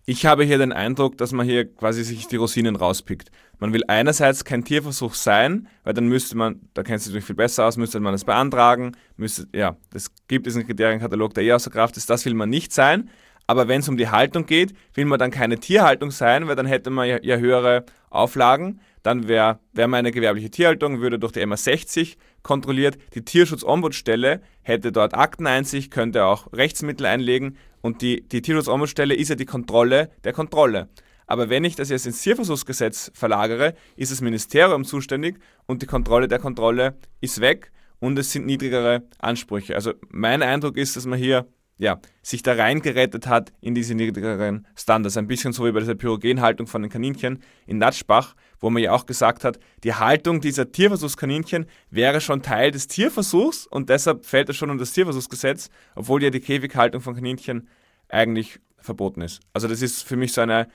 Ich habe hier den Eindruck, dass man hier quasi sich die Rosinen rauspickt. Man will einerseits kein Tierversuch sein, weil dann müsste man, da kennt sich natürlich viel besser aus, müsste man das beantragen, müsste, ja, das gibt es einen Kriterienkatalog, der eh außer Kraft ist, das will man nicht sein. Aber wenn es um die Haltung geht, will man dann keine Tierhaltung sein, weil dann hätte man ja, ja höhere Auflagen. Dann wäre wär man eine gewerbliche Tierhaltung, würde durch die MA 60 kontrolliert. Die Tierschutzombudsstelle hätte dort Akteneinsicht, könnte auch Rechtsmittel einlegen und die, die Tierschutzombudsstelle ist ja die Kontrolle der Kontrolle. Aber wenn ich das jetzt ins Tierversuchsgesetz verlagere, ist das Ministerium zuständig und die Kontrolle der Kontrolle ist weg und es sind niedrigere Ansprüche. Also mein Eindruck ist, dass man hier ja, sich da reingerettet hat in diese niedrigeren Standards. Ein bisschen so wie bei dieser Pyrogenhaltung von den Kaninchen in Natschbach, wo man ja auch gesagt hat, die Haltung dieser Tierversuchskaninchen wäre schon Teil des Tierversuchs und deshalb fällt es schon unter das Tierversuchsgesetz, obwohl ja die Käfighaltung von Kaninchen eigentlich verboten ist. Also das ist für mich so eine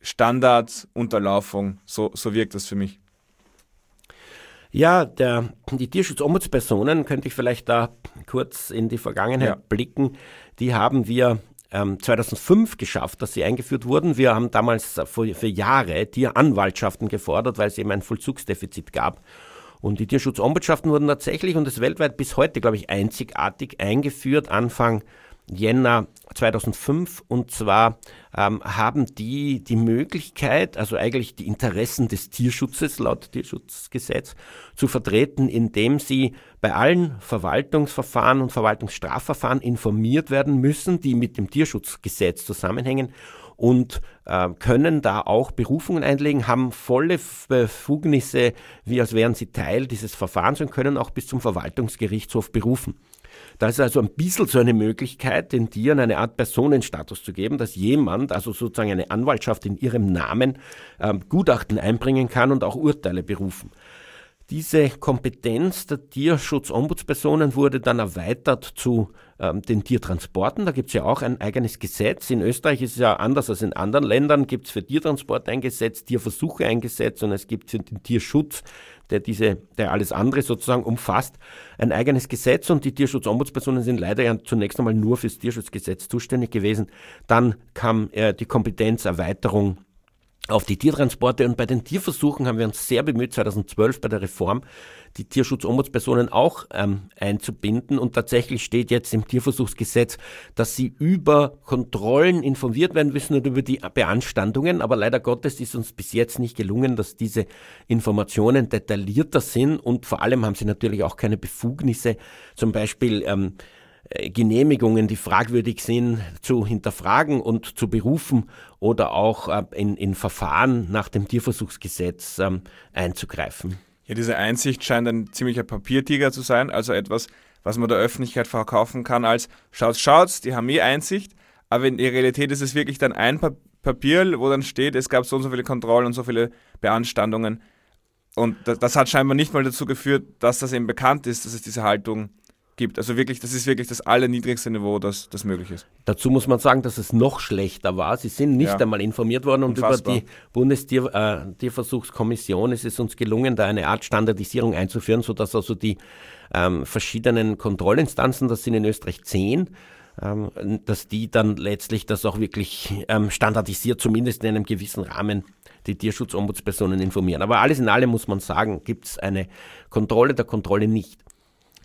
Standardunterlaufung, so, so wirkt das für mich. Ja, der, die Tierschutzombudspersonen, könnte ich vielleicht da kurz in die Vergangenheit ja. blicken, die haben wir ähm, 2005 geschafft, dass sie eingeführt wurden. Wir haben damals für, Jahre Tieranwaltschaften gefordert, weil es eben ein Vollzugsdefizit gab. Und die Tierschutzombudsschaften wurden tatsächlich und das weltweit bis heute, glaube ich, einzigartig eingeführt, Anfang Jänner 2005. Und zwar ähm, haben die die Möglichkeit, also eigentlich die Interessen des Tierschutzes laut Tierschutzgesetz zu vertreten, indem sie bei allen Verwaltungsverfahren und Verwaltungsstrafverfahren informiert werden müssen, die mit dem Tierschutzgesetz zusammenhängen und äh, können da auch Berufungen einlegen, haben volle Befugnisse, wie als wären sie Teil dieses Verfahrens und können auch bis zum Verwaltungsgerichtshof berufen. Da ist also ein bisschen so eine Möglichkeit, den Tieren eine Art Personenstatus zu geben, dass jemand, also sozusagen eine Anwaltschaft in ihrem Namen, ähm, Gutachten einbringen kann und auch Urteile berufen. Diese Kompetenz der Tierschutzombudspersonen wurde dann erweitert zu ähm, den Tiertransporten. Da gibt es ja auch ein eigenes Gesetz. In Österreich ist es ja anders als in anderen Ländern. Gibt es für Tiertransport ein Gesetz, Tierversuche ein Gesetz und es gibt für den Tierschutz, der diese, der alles andere sozusagen umfasst, ein eigenes Gesetz und die Tierschutzombudspersonen sind leider ja zunächst einmal nur fürs Tierschutzgesetz zuständig gewesen. Dann kam äh, die Kompetenzerweiterung auf die Tiertransporte und bei den Tierversuchen haben wir uns sehr bemüht, 2012 bei der Reform die Tierschutzombudspersonen auch ähm, einzubinden. Und tatsächlich steht jetzt im Tierversuchsgesetz, dass sie über Kontrollen informiert werden müssen und über die Beanstandungen. Aber leider Gottes ist uns bis jetzt nicht gelungen, dass diese Informationen detaillierter sind. Und vor allem haben sie natürlich auch keine Befugnisse, zum Beispiel ähm, äh, Genehmigungen, die fragwürdig sind, zu hinterfragen und zu berufen oder auch äh, in, in Verfahren nach dem Tierversuchsgesetz ähm, einzugreifen. Ja, diese Einsicht scheint ein ziemlicher Papiertiger zu sein, also etwas, was man der Öffentlichkeit verkaufen kann als schaut, schaut, die haben eh Einsicht, aber in der Realität ist es wirklich dann ein Papier, wo dann steht, es gab so und so viele Kontrollen und so viele Beanstandungen. Und das, das hat scheinbar nicht mal dazu geführt, dass das eben bekannt ist, dass es diese Haltung gibt. Also wirklich, das ist wirklich das allerniedrigste Niveau, das, das möglich ist. Dazu muss man sagen, dass es noch schlechter war. Sie sind nicht ja. einmal informiert worden und Unfassbar. über die Bundestierversuchskommission äh, ist es uns gelungen, da eine Art Standardisierung einzuführen, sodass also die ähm, verschiedenen Kontrollinstanzen, das sind in Österreich zehn, ähm, dass die dann letztlich das auch wirklich ähm, standardisiert, zumindest in einem gewissen Rahmen die Tierschutzombudspersonen informieren. Aber alles in allem muss man sagen, gibt es eine Kontrolle der Kontrolle nicht.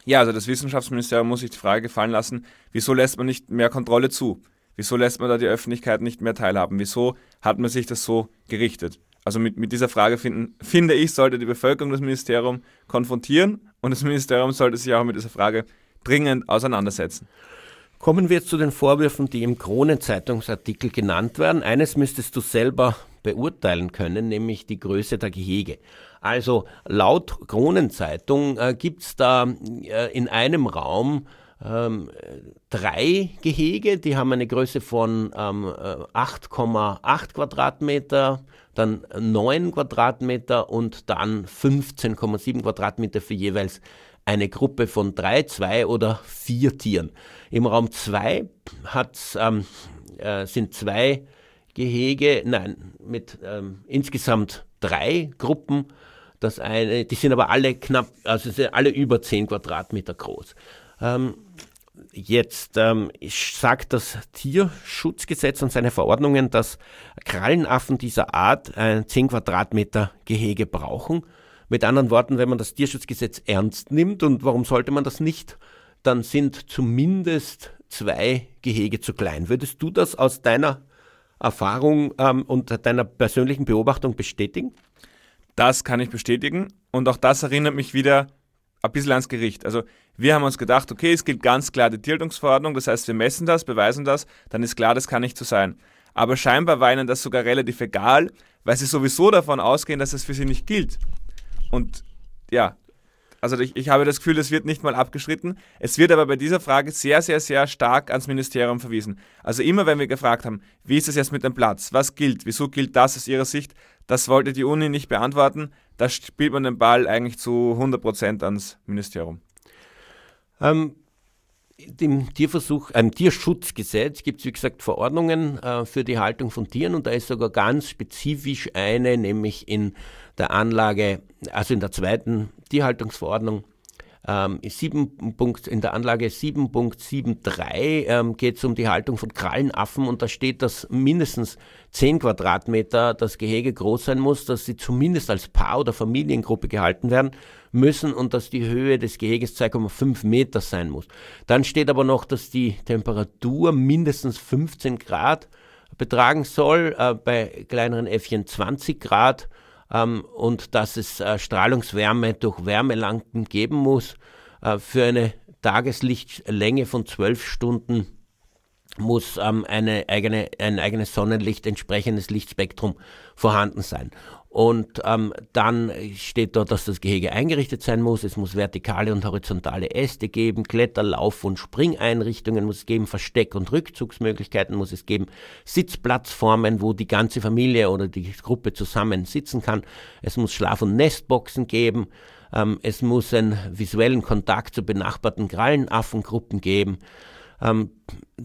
Ja, also das Wissenschaftsministerium muss sich die Frage gefallen lassen, wieso lässt man nicht mehr Kontrolle zu? Wieso lässt man da die Öffentlichkeit nicht mehr teilhaben? Wieso hat man sich das so gerichtet? Also mit, mit dieser Frage finden, finde ich, sollte die Bevölkerung das Ministerium konfrontieren und das Ministerium sollte sich auch mit dieser Frage dringend auseinandersetzen. Kommen wir jetzt zu den Vorwürfen, die im Kronenzeitungsartikel genannt werden. Eines müsstest du selber beurteilen können, nämlich die Größe der Gehege. Also laut Kronenzeitung äh, gibt es da äh, in einem Raum ähm, drei Gehege, die haben eine Größe von ähm, 8,8 Quadratmeter, dann 9 Quadratmeter und dann 15,7 Quadratmeter für jeweils eine Gruppe von drei, zwei oder vier Tieren. Im Raum 2 ähm, äh, sind zwei Gehege, nein, mit ähm, insgesamt drei Gruppen. Das eine, die sind aber alle knapp, also sind alle über 10 Quadratmeter groß. Ähm, jetzt ähm, sagt das Tierschutzgesetz und seine Verordnungen, dass Krallenaffen dieser Art ein 10 Quadratmeter Gehege brauchen. Mit anderen Worten, wenn man das Tierschutzgesetz ernst nimmt, und warum sollte man das nicht, dann sind zumindest zwei Gehege zu klein. Würdest du das aus deiner Erfahrung ähm, und deiner persönlichen Beobachtung bestätigen? Das kann ich bestätigen. Und auch das erinnert mich wieder ein bisschen ans Gericht. Also wir haben uns gedacht, okay, es gilt ganz klar die Tiltungsverordnung, das heißt, wir messen das, beweisen das, dann ist klar, das kann nicht so sein. Aber scheinbar war ihnen das sogar relativ egal, weil sie sowieso davon ausgehen, dass es für sie nicht gilt. Und ja, also ich, ich habe das Gefühl, es wird nicht mal abgeschritten. Es wird aber bei dieser Frage sehr, sehr, sehr stark ans Ministerium verwiesen. Also immer, wenn wir gefragt haben, wie ist es jetzt mit dem Platz, was gilt, wieso gilt das aus Ihrer Sicht, das wollte die Uni nicht beantworten. Da spielt man den Ball eigentlich zu 100% ans Ministerium. Ähm, im Tierversuch, im Tierschutzgesetz gibt es, wie gesagt, Verordnungen äh, für die Haltung von Tieren und da ist sogar ganz spezifisch eine, nämlich in der Anlage, also in der zweiten Tierhaltungsverordnung, ähm, 7. Punkt, in der Anlage 7.73 ähm, geht es um die Haltung von Krallenaffen und da steht, dass mindestens 10 Quadratmeter das Gehege groß sein muss, dass sie zumindest als Paar- oder Familiengruppe gehalten werden müssen und dass die Höhe des Geheges 2,5 Meter sein muss. Dann steht aber noch, dass die Temperatur mindestens 15 Grad betragen soll, äh, bei kleineren Äffchen 20 Grad und dass es äh, Strahlungswärme durch Wärmelampen geben muss. Äh, für eine Tageslichtlänge von 12 Stunden muss ähm, eine eigene, ein eigenes Sonnenlicht, entsprechendes Lichtspektrum vorhanden sein. Und ähm, dann steht dort, dass das Gehege eingerichtet sein muss. Es muss vertikale und horizontale Äste geben, Kletter-, Lauf- und Springeinrichtungen muss es geben, Versteck- und Rückzugsmöglichkeiten muss es geben, Sitzplatzformen, wo die ganze Familie oder die Gruppe zusammen sitzen kann. Es muss Schlaf- und Nestboxen geben. Ähm, es muss einen visuellen Kontakt zu benachbarten Krallenaffengruppen geben. Ähm,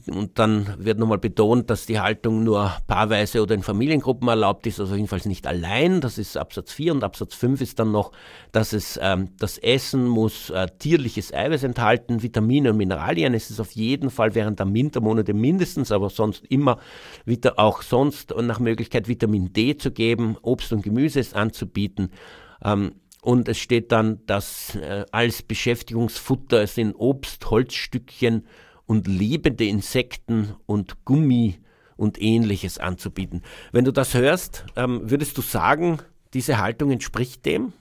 und dann wird nochmal betont, dass die Haltung nur paarweise oder in Familiengruppen erlaubt ist, also jedenfalls nicht allein. Das ist Absatz 4 und Absatz 5 ist dann noch, dass es ähm, das Essen muss äh, tierliches Eiweiß enthalten, Vitamine und Mineralien. Es ist auf jeden Fall während der Wintermonate mindestens, aber sonst immer wieder auch sonst nach Möglichkeit Vitamin D zu geben, Obst und Gemüse anzubieten. Ähm, und es steht dann, dass äh, als Beschäftigungsfutter es sind Obst, Holzstückchen, und lebende Insekten und Gummi und ähnliches anzubieten. Wenn du das hörst, ähm, würdest du sagen, diese Haltung entspricht dem?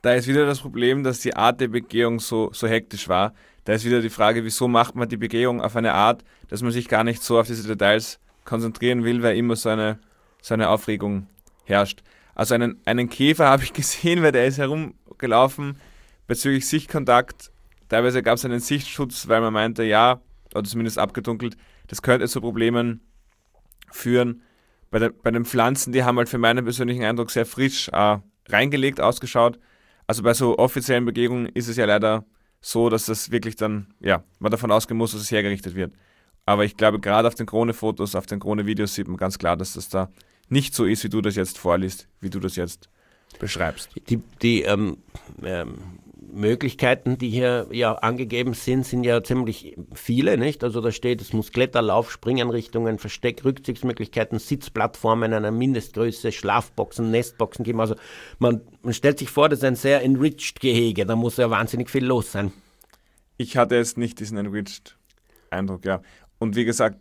Da ist wieder das Problem, dass die Art der Begehung so, so hektisch war. Da ist wieder die Frage, wieso macht man die Begehung auf eine Art, dass man sich gar nicht so auf diese Details konzentrieren will, weil immer so eine, so eine Aufregung herrscht. Also einen, einen Käfer *laughs* habe ich gesehen, weil der ist herumgelaufen bezüglich Sichtkontakt Teilweise gab es einen Sichtschutz, weil man meinte, ja, oder zumindest abgedunkelt, das könnte zu Problemen führen. Bei, der, bei den Pflanzen, die haben halt für meinen persönlichen Eindruck sehr frisch äh, reingelegt ausgeschaut. Also bei so offiziellen Begegnungen ist es ja leider so, dass das wirklich dann, ja, man davon ausgehen muss, dass es hergerichtet wird. Aber ich glaube, gerade auf den Krone-Fotos, auf den Krone-Videos sieht man ganz klar, dass das da nicht so ist, wie du das jetzt vorliest, wie du das jetzt beschreibst. Die, die ähm, ähm, Möglichkeiten, die hier ja angegeben sind, sind ja ziemlich viele, nicht? Also da steht, es muss Kletterlauf, Springanrichtungen, Versteck, Rückzugsmöglichkeiten, Sitzplattformen einer Mindestgröße, Schlafboxen, Nestboxen geben. Also man, man stellt sich vor, das ist ein sehr enriched Gehege, da muss ja wahnsinnig viel los sein. Ich hatte jetzt nicht diesen enriched Eindruck, ja. Und wie gesagt,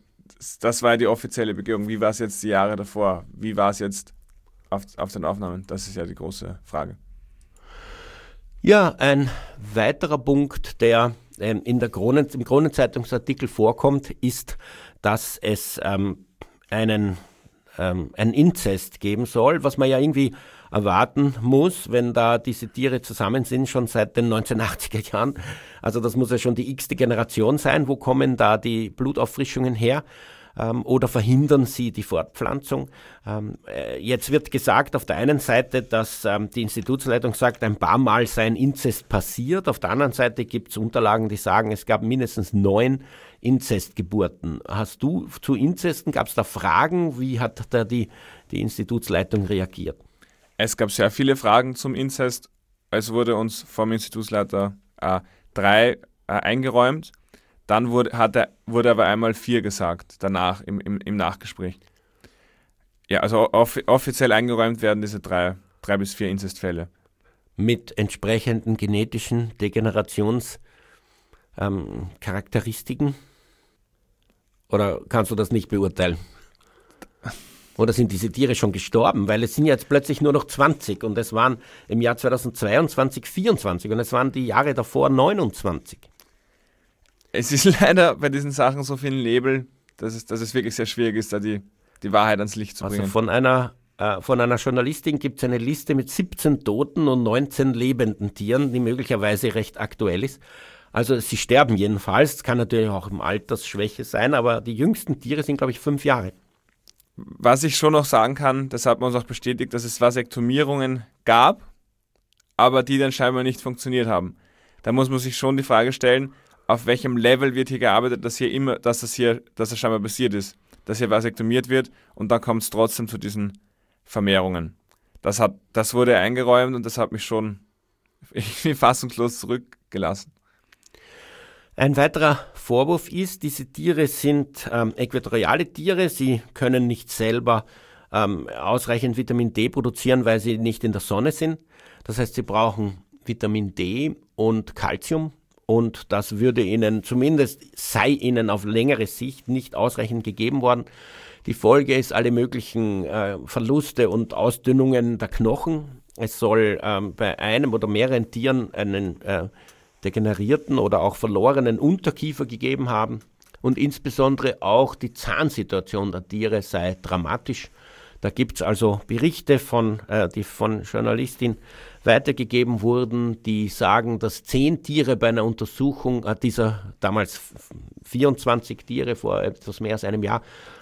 das war ja die offizielle Begehung. Wie war es jetzt die Jahre davor? Wie war es jetzt auf, auf den Aufnahmen? Das ist ja die große Frage. Ja, ein weiterer Punkt, der ähm, in der Kronen, im Kronenzeitungsartikel vorkommt, ist, dass es ähm, einen ähm, ein Inzest geben soll, was man ja irgendwie erwarten muss, wenn da diese Tiere zusammen sind, schon seit den 1980er Jahren. Also das muss ja schon die x-te Generation sein. Wo kommen da die Blutauffrischungen her? Ähm, oder verhindern sie die Fortpflanzung. Ähm, äh, jetzt wird gesagt auf der einen Seite, dass ähm, die Institutsleitung sagt, ein paar Mal sei ein Inzest passiert. Auf der anderen Seite gibt es Unterlagen, die sagen, es gab mindestens neun Inzestgeburten. Hast du zu Inzesten, gab es da Fragen? Wie hat da die, die Institutsleitung reagiert? Es gab sehr viele Fragen zum Inzest. Es wurde uns vom Institutsleiter äh, drei äh, eingeräumt. Dann wurde, hat er, wurde aber einmal vier gesagt, danach im, im, im Nachgespräch. Ja, also off offiziell eingeräumt werden diese drei, drei bis vier Inzestfälle. Mit entsprechenden genetischen Degenerationscharakteristiken? Ähm, Oder kannst du das nicht beurteilen? Oder sind diese Tiere schon gestorben? Weil es sind jetzt plötzlich nur noch 20 und es waren im Jahr 2022 24 und es waren die Jahre davor 29 es ist *laughs* leider bei diesen Sachen so viel Nebel, dass es, dass es wirklich sehr schwierig ist, da die, die Wahrheit ans Licht zu also bringen. Also von einer, äh, von einer Journalistin gibt es eine Liste mit 17 toten und 19 lebenden Tieren, die möglicherweise recht aktuell ist. Also sie sterben jedenfalls, es kann natürlich auch im Altersschwäche sein, aber die jüngsten Tiere sind, glaube ich, fünf Jahre. Was ich schon noch sagen kann, das hat man uns auch bestätigt, dass es Vasektomierungen gab, aber die dann scheinbar nicht funktioniert haben. Da muss man sich schon die Frage stellen, auf welchem Level wird hier gearbeitet, dass hier immer, dass das hier, dass das scheinbar passiert ist, dass hier vasektomiert wird und dann kommt es trotzdem zu diesen Vermehrungen. Das hat, das wurde eingeräumt und das hat mich schon *laughs* irgendwie fassungslos zurückgelassen. Ein weiterer Vorwurf ist, diese Tiere sind ähm, äquatoriale Tiere, sie können nicht selber ähm, ausreichend Vitamin D produzieren, weil sie nicht in der Sonne sind. Das heißt, sie brauchen Vitamin D und Calcium und das würde ihnen, zumindest sei ihnen auf längere Sicht nicht ausreichend gegeben worden. Die Folge ist alle möglichen äh, Verluste und Ausdünnungen der Knochen. Es soll ähm, bei einem oder mehreren Tieren einen äh, degenerierten oder auch verlorenen Unterkiefer gegeben haben. Und insbesondere auch die Zahnsituation der Tiere sei dramatisch. Da gibt es also Berichte von, äh, die von Journalistin weitergegeben wurden, die sagen, dass zehn Tiere bei einer Untersuchung äh, dieser damals 24 Tiere vor etwas mehr als einem Jahr,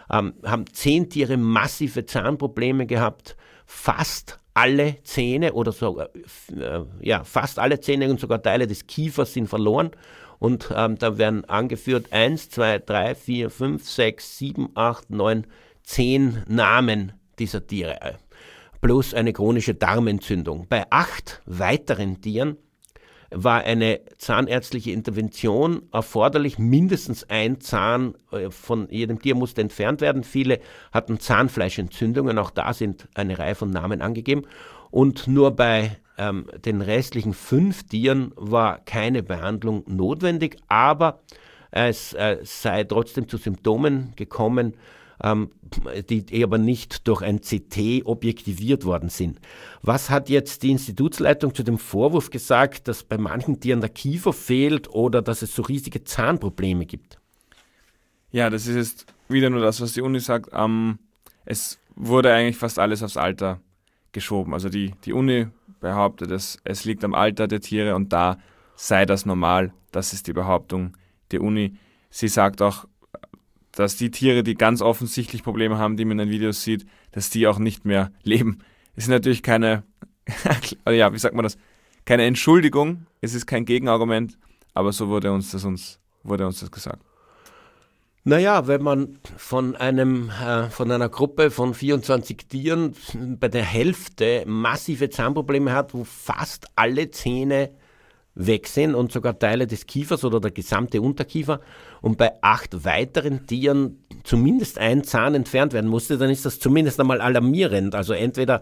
ähm, haben zehn Tiere massive Zahnprobleme gehabt, fast alle Zähne oder sogar äh, ja, fast alle Zähne und sogar Teile des Kiefers sind verloren. Und ähm, da werden angeführt 1, 2, 3, 4, 5, 6, 7, 8, 9, 10 Namen dieser Tiere plus eine chronische Darmentzündung. Bei acht weiteren Tieren war eine zahnärztliche Intervention erforderlich. Mindestens ein Zahn äh, von jedem Tier musste entfernt werden. Viele hatten Zahnfleischentzündungen. Auch da sind eine Reihe von Namen angegeben. Und nur bei ähm, den restlichen fünf Tieren war keine Behandlung notwendig. Aber es äh, sei trotzdem zu Symptomen gekommen, ähm, die aber nicht durch ein CT objektiviert worden sind. Was hat jetzt die Institutsleitung zu dem Vorwurf gesagt, dass bei manchen Tieren der Kiefer fehlt oder dass es so riesige Zahnprobleme gibt? Ja, das ist jetzt wieder nur das, was die Uni sagt. Ähm, es wurde eigentlich fast alles aufs Alter geschoben. Also die, die Uni behauptet, es, es liegt am Alter der Tiere und da sei das normal. Das ist die Behauptung der Uni. Sie sagt auch, dass die Tiere, die ganz offensichtlich Probleme haben, die man in den Videos sieht, dass die auch nicht mehr *laughs* leben. Es ist natürlich keine, *laughs* ja, wie sagt man das, keine Entschuldigung, es ist kein Gegenargument, aber so wurde uns das, uns, wurde uns das gesagt. Naja, wenn man von einem, äh, von einer Gruppe von 24 Tieren bei der Hälfte massive Zahnprobleme hat, wo fast alle Zähne weg sind und sogar Teile des Kiefers oder der gesamte Unterkiefer und bei acht weiteren Tieren zumindest ein Zahn entfernt werden musste, dann ist das zumindest einmal alarmierend. Also entweder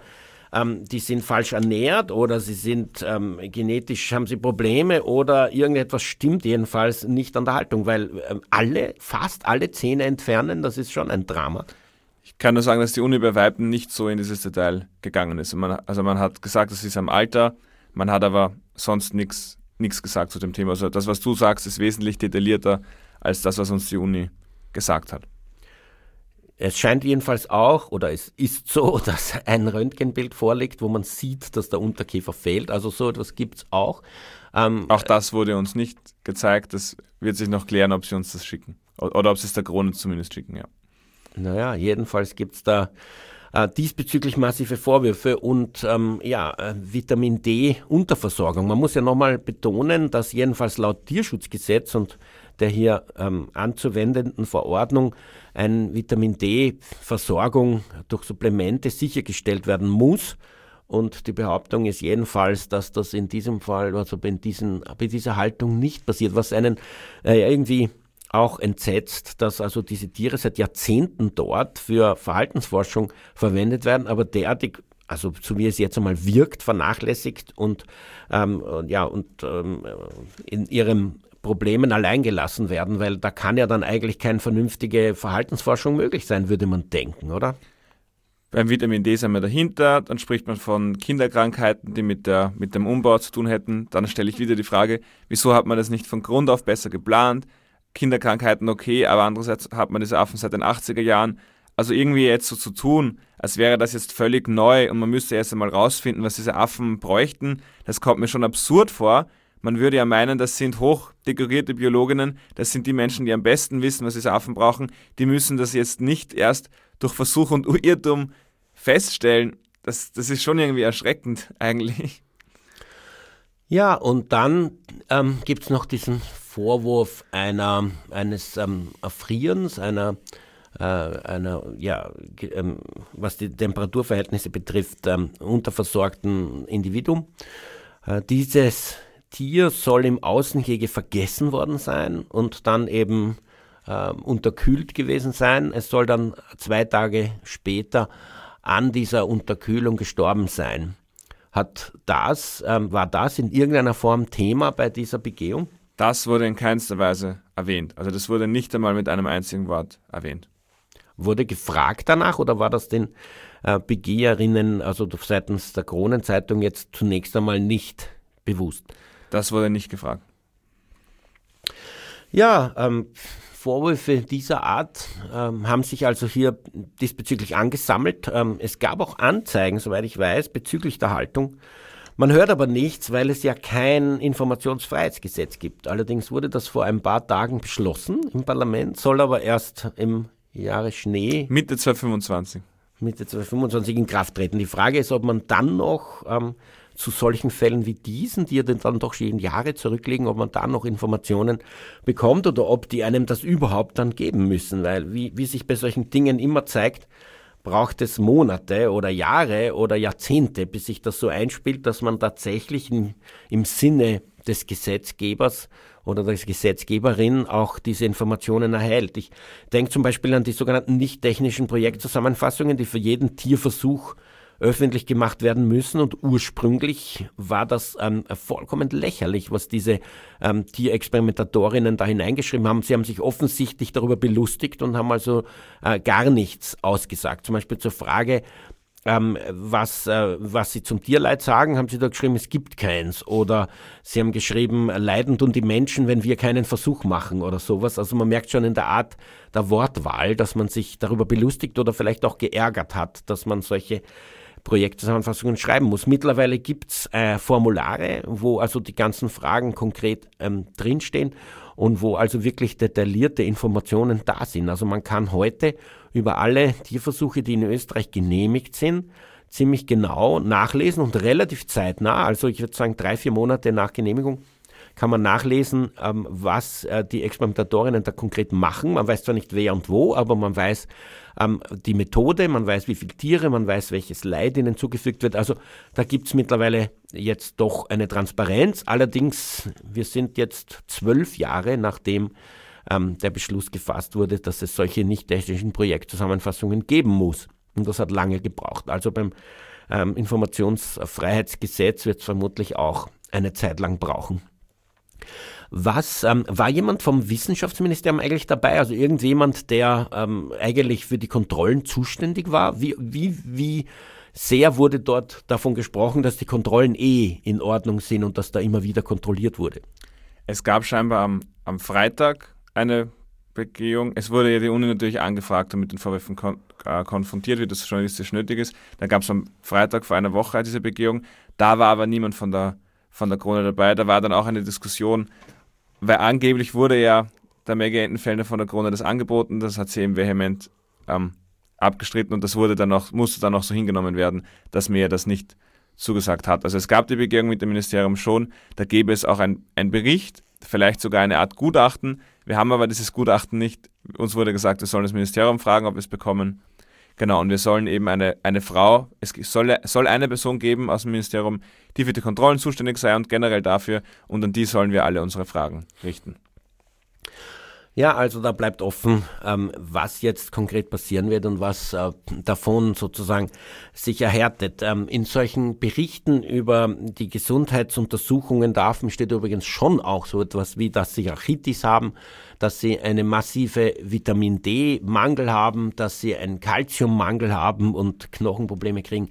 ähm, die sind falsch ernährt oder sie sind ähm, genetisch, haben sie Probleme oder irgendetwas stimmt jedenfalls nicht an der Haltung, weil ähm, alle, fast alle Zähne entfernen, das ist schon ein Drama. Ich kann nur sagen, dass die Uni bei Weitem nicht so in dieses Detail gegangen ist. Man, also man hat gesagt, es ist am Alter, man hat aber sonst nichts nichts gesagt zu dem Thema. Also das, was du sagst, ist wesentlich detaillierter als das, was uns die Uni gesagt hat. es scheint jedenfalls auch, oder es ist so, *laughs* dass ein Röntgenbild vorliegt, wo man sieht, dass der Unterkiefer fehlt. Also so etwas gibt es auch. Ähm, auch das wurde uns nicht gezeigt. Das wird sich noch klären, ob sie uns das schicken. Oder ob sie es der Krone zumindest schicken, ja. Naja, jedenfalls gibt es da äh, diesbezüglich massive Vorwürfe und ähm, ja, äh, Vitamin D-Unterversorgung. Man muss ja nochmal betonen, dass jedenfalls laut Tierschutzgesetz und der hier ähm, anzuwendenden Verordnung eine Vitamin D-Versorgung durch Supplemente sichergestellt werden muss. Und die Behauptung ist jedenfalls, dass das in diesem Fall, also bei, diesen, bei dieser Haltung nicht passiert, was einen äh, irgendwie auch entsetzt, dass also diese Tiere seit Jahrzehnten dort für Verhaltensforschung verwendet werden, aber derartig also so wie es jetzt einmal wirkt, vernachlässigt und ähm, ja und ähm, in ihrem Problemen allein gelassen werden, weil da kann ja dann eigentlich keine vernünftige Verhaltensforschung möglich sein, würde man denken, oder? Beim Vitamin D sind wir dahinter, dann spricht man von Kinderkrankheiten, die mit, der, mit dem Umbau zu tun hätten. Dann stelle ich wieder die Frage, wieso hat man das nicht von Grund auf besser geplant? Kinderkrankheiten okay, aber andererseits hat man diese Affen seit den 80er Jahren. Also irgendwie jetzt so zu tun, als wäre das jetzt völlig neu und man müsste erst einmal rausfinden, was diese Affen bräuchten, das kommt mir schon absurd vor. Man würde ja meinen, das sind hochdekorierte Biologinnen, das sind die Menschen, die am besten wissen, was diese Affen brauchen. Die müssen das jetzt nicht erst durch Versuch und *laughs* Irrtum feststellen. Das, das ist schon irgendwie erschreckend *laughs* eigentlich. Ja, und dann ähm, gibt es noch diesen Vorwurf einer, eines ähm, Erfrierens, einer, äh, einer ja, ähm, was die Temperaturverhältnisse betrifft, ähm, unterversorgten Individuum. Äh, dieses Tier soll im Außengehege vergessen worden sein und dann eben äh, unterkühlt gewesen sein. Es soll dann zwei Tage später an dieser Unterkühlung gestorben sein. Hat das, ähm, war das in irgendeiner Form Thema bei dieser Begehung? Das wurde in keinster Weise erwähnt. Also das wurde nicht einmal mit einem einzigen Wort erwähnt. Wurde gefragt danach oder war das den äh, Begeherinnen, also seitens der Kronenzeitung jetzt zunächst einmal nicht bewusst? Das wurde nicht gefragt. Ja, ähm, Vorwürfe dieser Art ähm, haben sich also hier diesbezüglich angesammelt. Ähm, es gab auch Anzeigen, soweit ich weiß, bezüglich der Haltung. Man hört aber nichts, weil es ja kein Informationsfreiheitsgesetz gibt. Allerdings wurde das vor ein paar Tagen beschlossen im Parlament, soll aber erst im Jahre Schnee. Mitte 2025. Mitte 2025 in Kraft treten. Die Frage ist, ob man dann noch ähm, zu solchen Fällen wie diesen, die ja dann doch schon Jahre zurückliegen, ob man da noch Informationen bekommt oder ob die einem das überhaupt dann geben müssen. Weil, wie, wie sich bei solchen Dingen immer zeigt, braucht es Monate oder Jahre oder Jahrzehnte, bis sich das so einspielt, dass man tatsächlich in, im Sinne des Gesetzgebers oder der Gesetzgeberin auch diese Informationen erhält. Ich denke zum Beispiel an die sogenannten nicht technischen Projektzusammenfassungen, die für jeden Tierversuch öffentlich gemacht werden müssen. Und ursprünglich war das ähm, vollkommen lächerlich, was diese ähm, Tierexperimentatorinnen da hineingeschrieben haben. Sie haben sich offensichtlich darüber belustigt und haben also äh, gar nichts ausgesagt. Zum Beispiel zur Frage, ähm, was, äh, was sie zum Tierleid sagen, haben sie da geschrieben, es gibt keins. Oder sie haben geschrieben, leiden tun die Menschen, wenn wir keinen Versuch machen oder sowas. Also man merkt schon in der Art der Wortwahl, dass man sich darüber belustigt oder vielleicht auch geärgert hat, dass man solche Projektzusammenfassungen schreiben muss. Mittlerweile gibt's äh, Formulare, wo also die ganzen Fragen konkret ähm, drinstehen und wo also wirklich detaillierte Informationen da sind. Also man kann heute über alle Tierversuche, die in Österreich genehmigt sind, ziemlich genau nachlesen und relativ zeitnah, also ich würde sagen drei, vier Monate nach Genehmigung, kann man nachlesen, ähm, was äh, die Experimentatorinnen da konkret machen. Man weiß zwar nicht wer und wo, aber man weiß ähm, die Methode, man weiß wie viele Tiere, man weiß welches Leid ihnen zugefügt wird. Also da gibt es mittlerweile jetzt doch eine Transparenz. Allerdings, wir sind jetzt zwölf Jahre nachdem ähm, der Beschluss gefasst wurde, dass es solche nicht technischen Projektzusammenfassungen geben muss. Und das hat lange gebraucht. Also beim ähm, Informationsfreiheitsgesetz wird es vermutlich auch eine Zeit lang brauchen. Was ähm, war jemand vom Wissenschaftsministerium eigentlich dabei? Also irgendjemand, der ähm, eigentlich für die Kontrollen zuständig war? Wie, wie, wie sehr wurde dort davon gesprochen, dass die Kontrollen eh in Ordnung sind und dass da immer wieder kontrolliert wurde? Es gab scheinbar am, am Freitag eine Begehung. Es wurde ja die Uni natürlich angefragt und mit den Vorwürfen kon äh, konfrontiert, wie das journalistisch nötig ist. Dann gab es am Freitag vor einer Woche diese Begehung. Da war aber niemand von der, von der Krone dabei. Da war dann auch eine Diskussion, weil angeblich wurde ja der Maggie Entenfelder von der Krone das angeboten. Das hat sie eben vehement ähm, abgestritten und das wurde dann auch, musste dann auch so hingenommen werden, dass mir das nicht zugesagt hat. Also es gab die Begehung mit dem Ministerium schon, da gäbe es auch ein, ein Bericht, vielleicht sogar eine Art Gutachten. Wir haben aber dieses Gutachten nicht. Uns wurde gesagt, wir sollen das Ministerium fragen, ob wir es bekommen. Genau, und wir sollen eben eine, eine Frau, es soll, soll eine Person geben aus dem Ministerium, die für die Kontrollen zuständig sei und generell dafür, und an die sollen wir alle unsere Fragen richten. Ja, also da bleibt offen, ähm, was jetzt konkret passieren wird und was äh, davon sozusagen sich erhärtet. Ähm, in solchen Berichten über die Gesundheitsuntersuchungen der Affen steht übrigens schon auch so etwas wie, dass sie Architis haben, dass sie eine massive Vitamin D-Mangel haben, dass sie einen Kalziummangel haben und Knochenprobleme kriegen.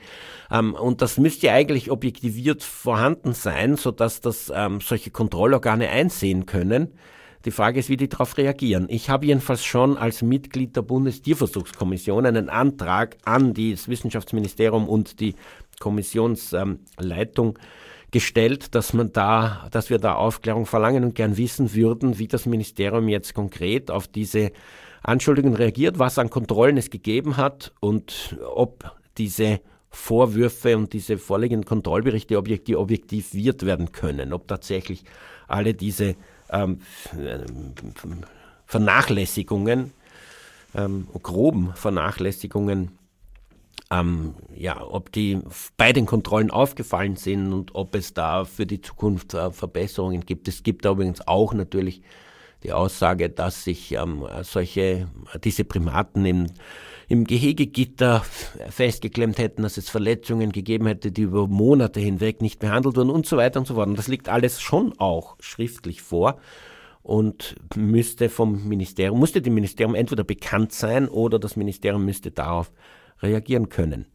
Ähm, und das müsste eigentlich objektiviert vorhanden sein, sodass das ähm, solche Kontrollorgane einsehen können. Die Frage ist, wie die darauf reagieren. Ich habe jedenfalls schon als Mitglied der Bundestierversuchskommission einen Antrag an das Wissenschaftsministerium und die Kommissionsleitung gestellt, dass man da, dass wir da Aufklärung verlangen und gern wissen würden, wie das Ministerium jetzt konkret auf diese Anschuldigungen reagiert, was an Kontrollen es gegeben hat und ob diese Vorwürfe und diese vorliegenden Kontrollberichte objektiv, objektiviert werden können, ob tatsächlich alle diese ähm, Vernachlässigungen, ähm, groben Vernachlässigungen, ähm, ja, ob die bei den Kontrollen aufgefallen sind und ob es da für die Zukunft äh, Verbesserungen gibt. Es gibt übrigens auch natürlich die Aussage, dass sich ähm, solche, diese Primaten im im Gehegegitter festgeklemmt hätten, dass es Verletzungen gegeben hätte, die über Monate hinweg nicht behandelt wurden und so weiter und so fort. Und das liegt alles schon auch schriftlich vor und müsste vom Ministerium, musste dem Ministerium entweder bekannt sein oder das Ministerium müsste darauf reagieren können.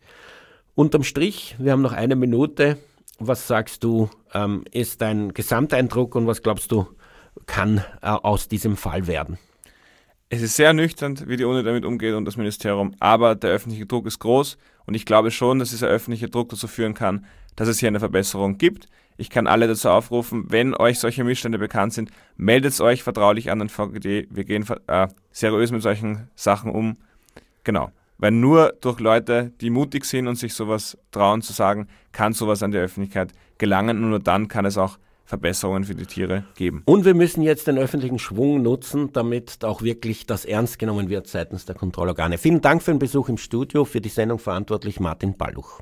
Unterm Strich, wir haben noch eine Minute. Was sagst du, ähm, ist dein Gesamteindruck und was glaubst du, kann äh, aus diesem Fall werden? Es ist sehr nüchtern, wie die Uni damit umgeht und das Ministerium, aber der öffentliche Druck ist groß und ich glaube schon, dass dieser öffentliche Druck dazu führen kann, dass es hier eine Verbesserung gibt. Ich kann alle dazu aufrufen, wenn euch solche Missstände bekannt sind, meldet euch vertraulich an den VGD. Wir gehen äh, seriös mit solchen Sachen um. Genau. Weil nur durch Leute, die mutig sind und sich sowas trauen zu sagen, kann sowas an die Öffentlichkeit gelangen und nur dann kann es auch Verbesserungen für die Tiere geben. Und wir müssen jetzt den öffentlichen Schwung nutzen, damit auch wirklich das ernst genommen wird seitens der Kontrollorgane. Vielen Dank für den Besuch im Studio. Für die Sendung verantwortlich Martin Balluch.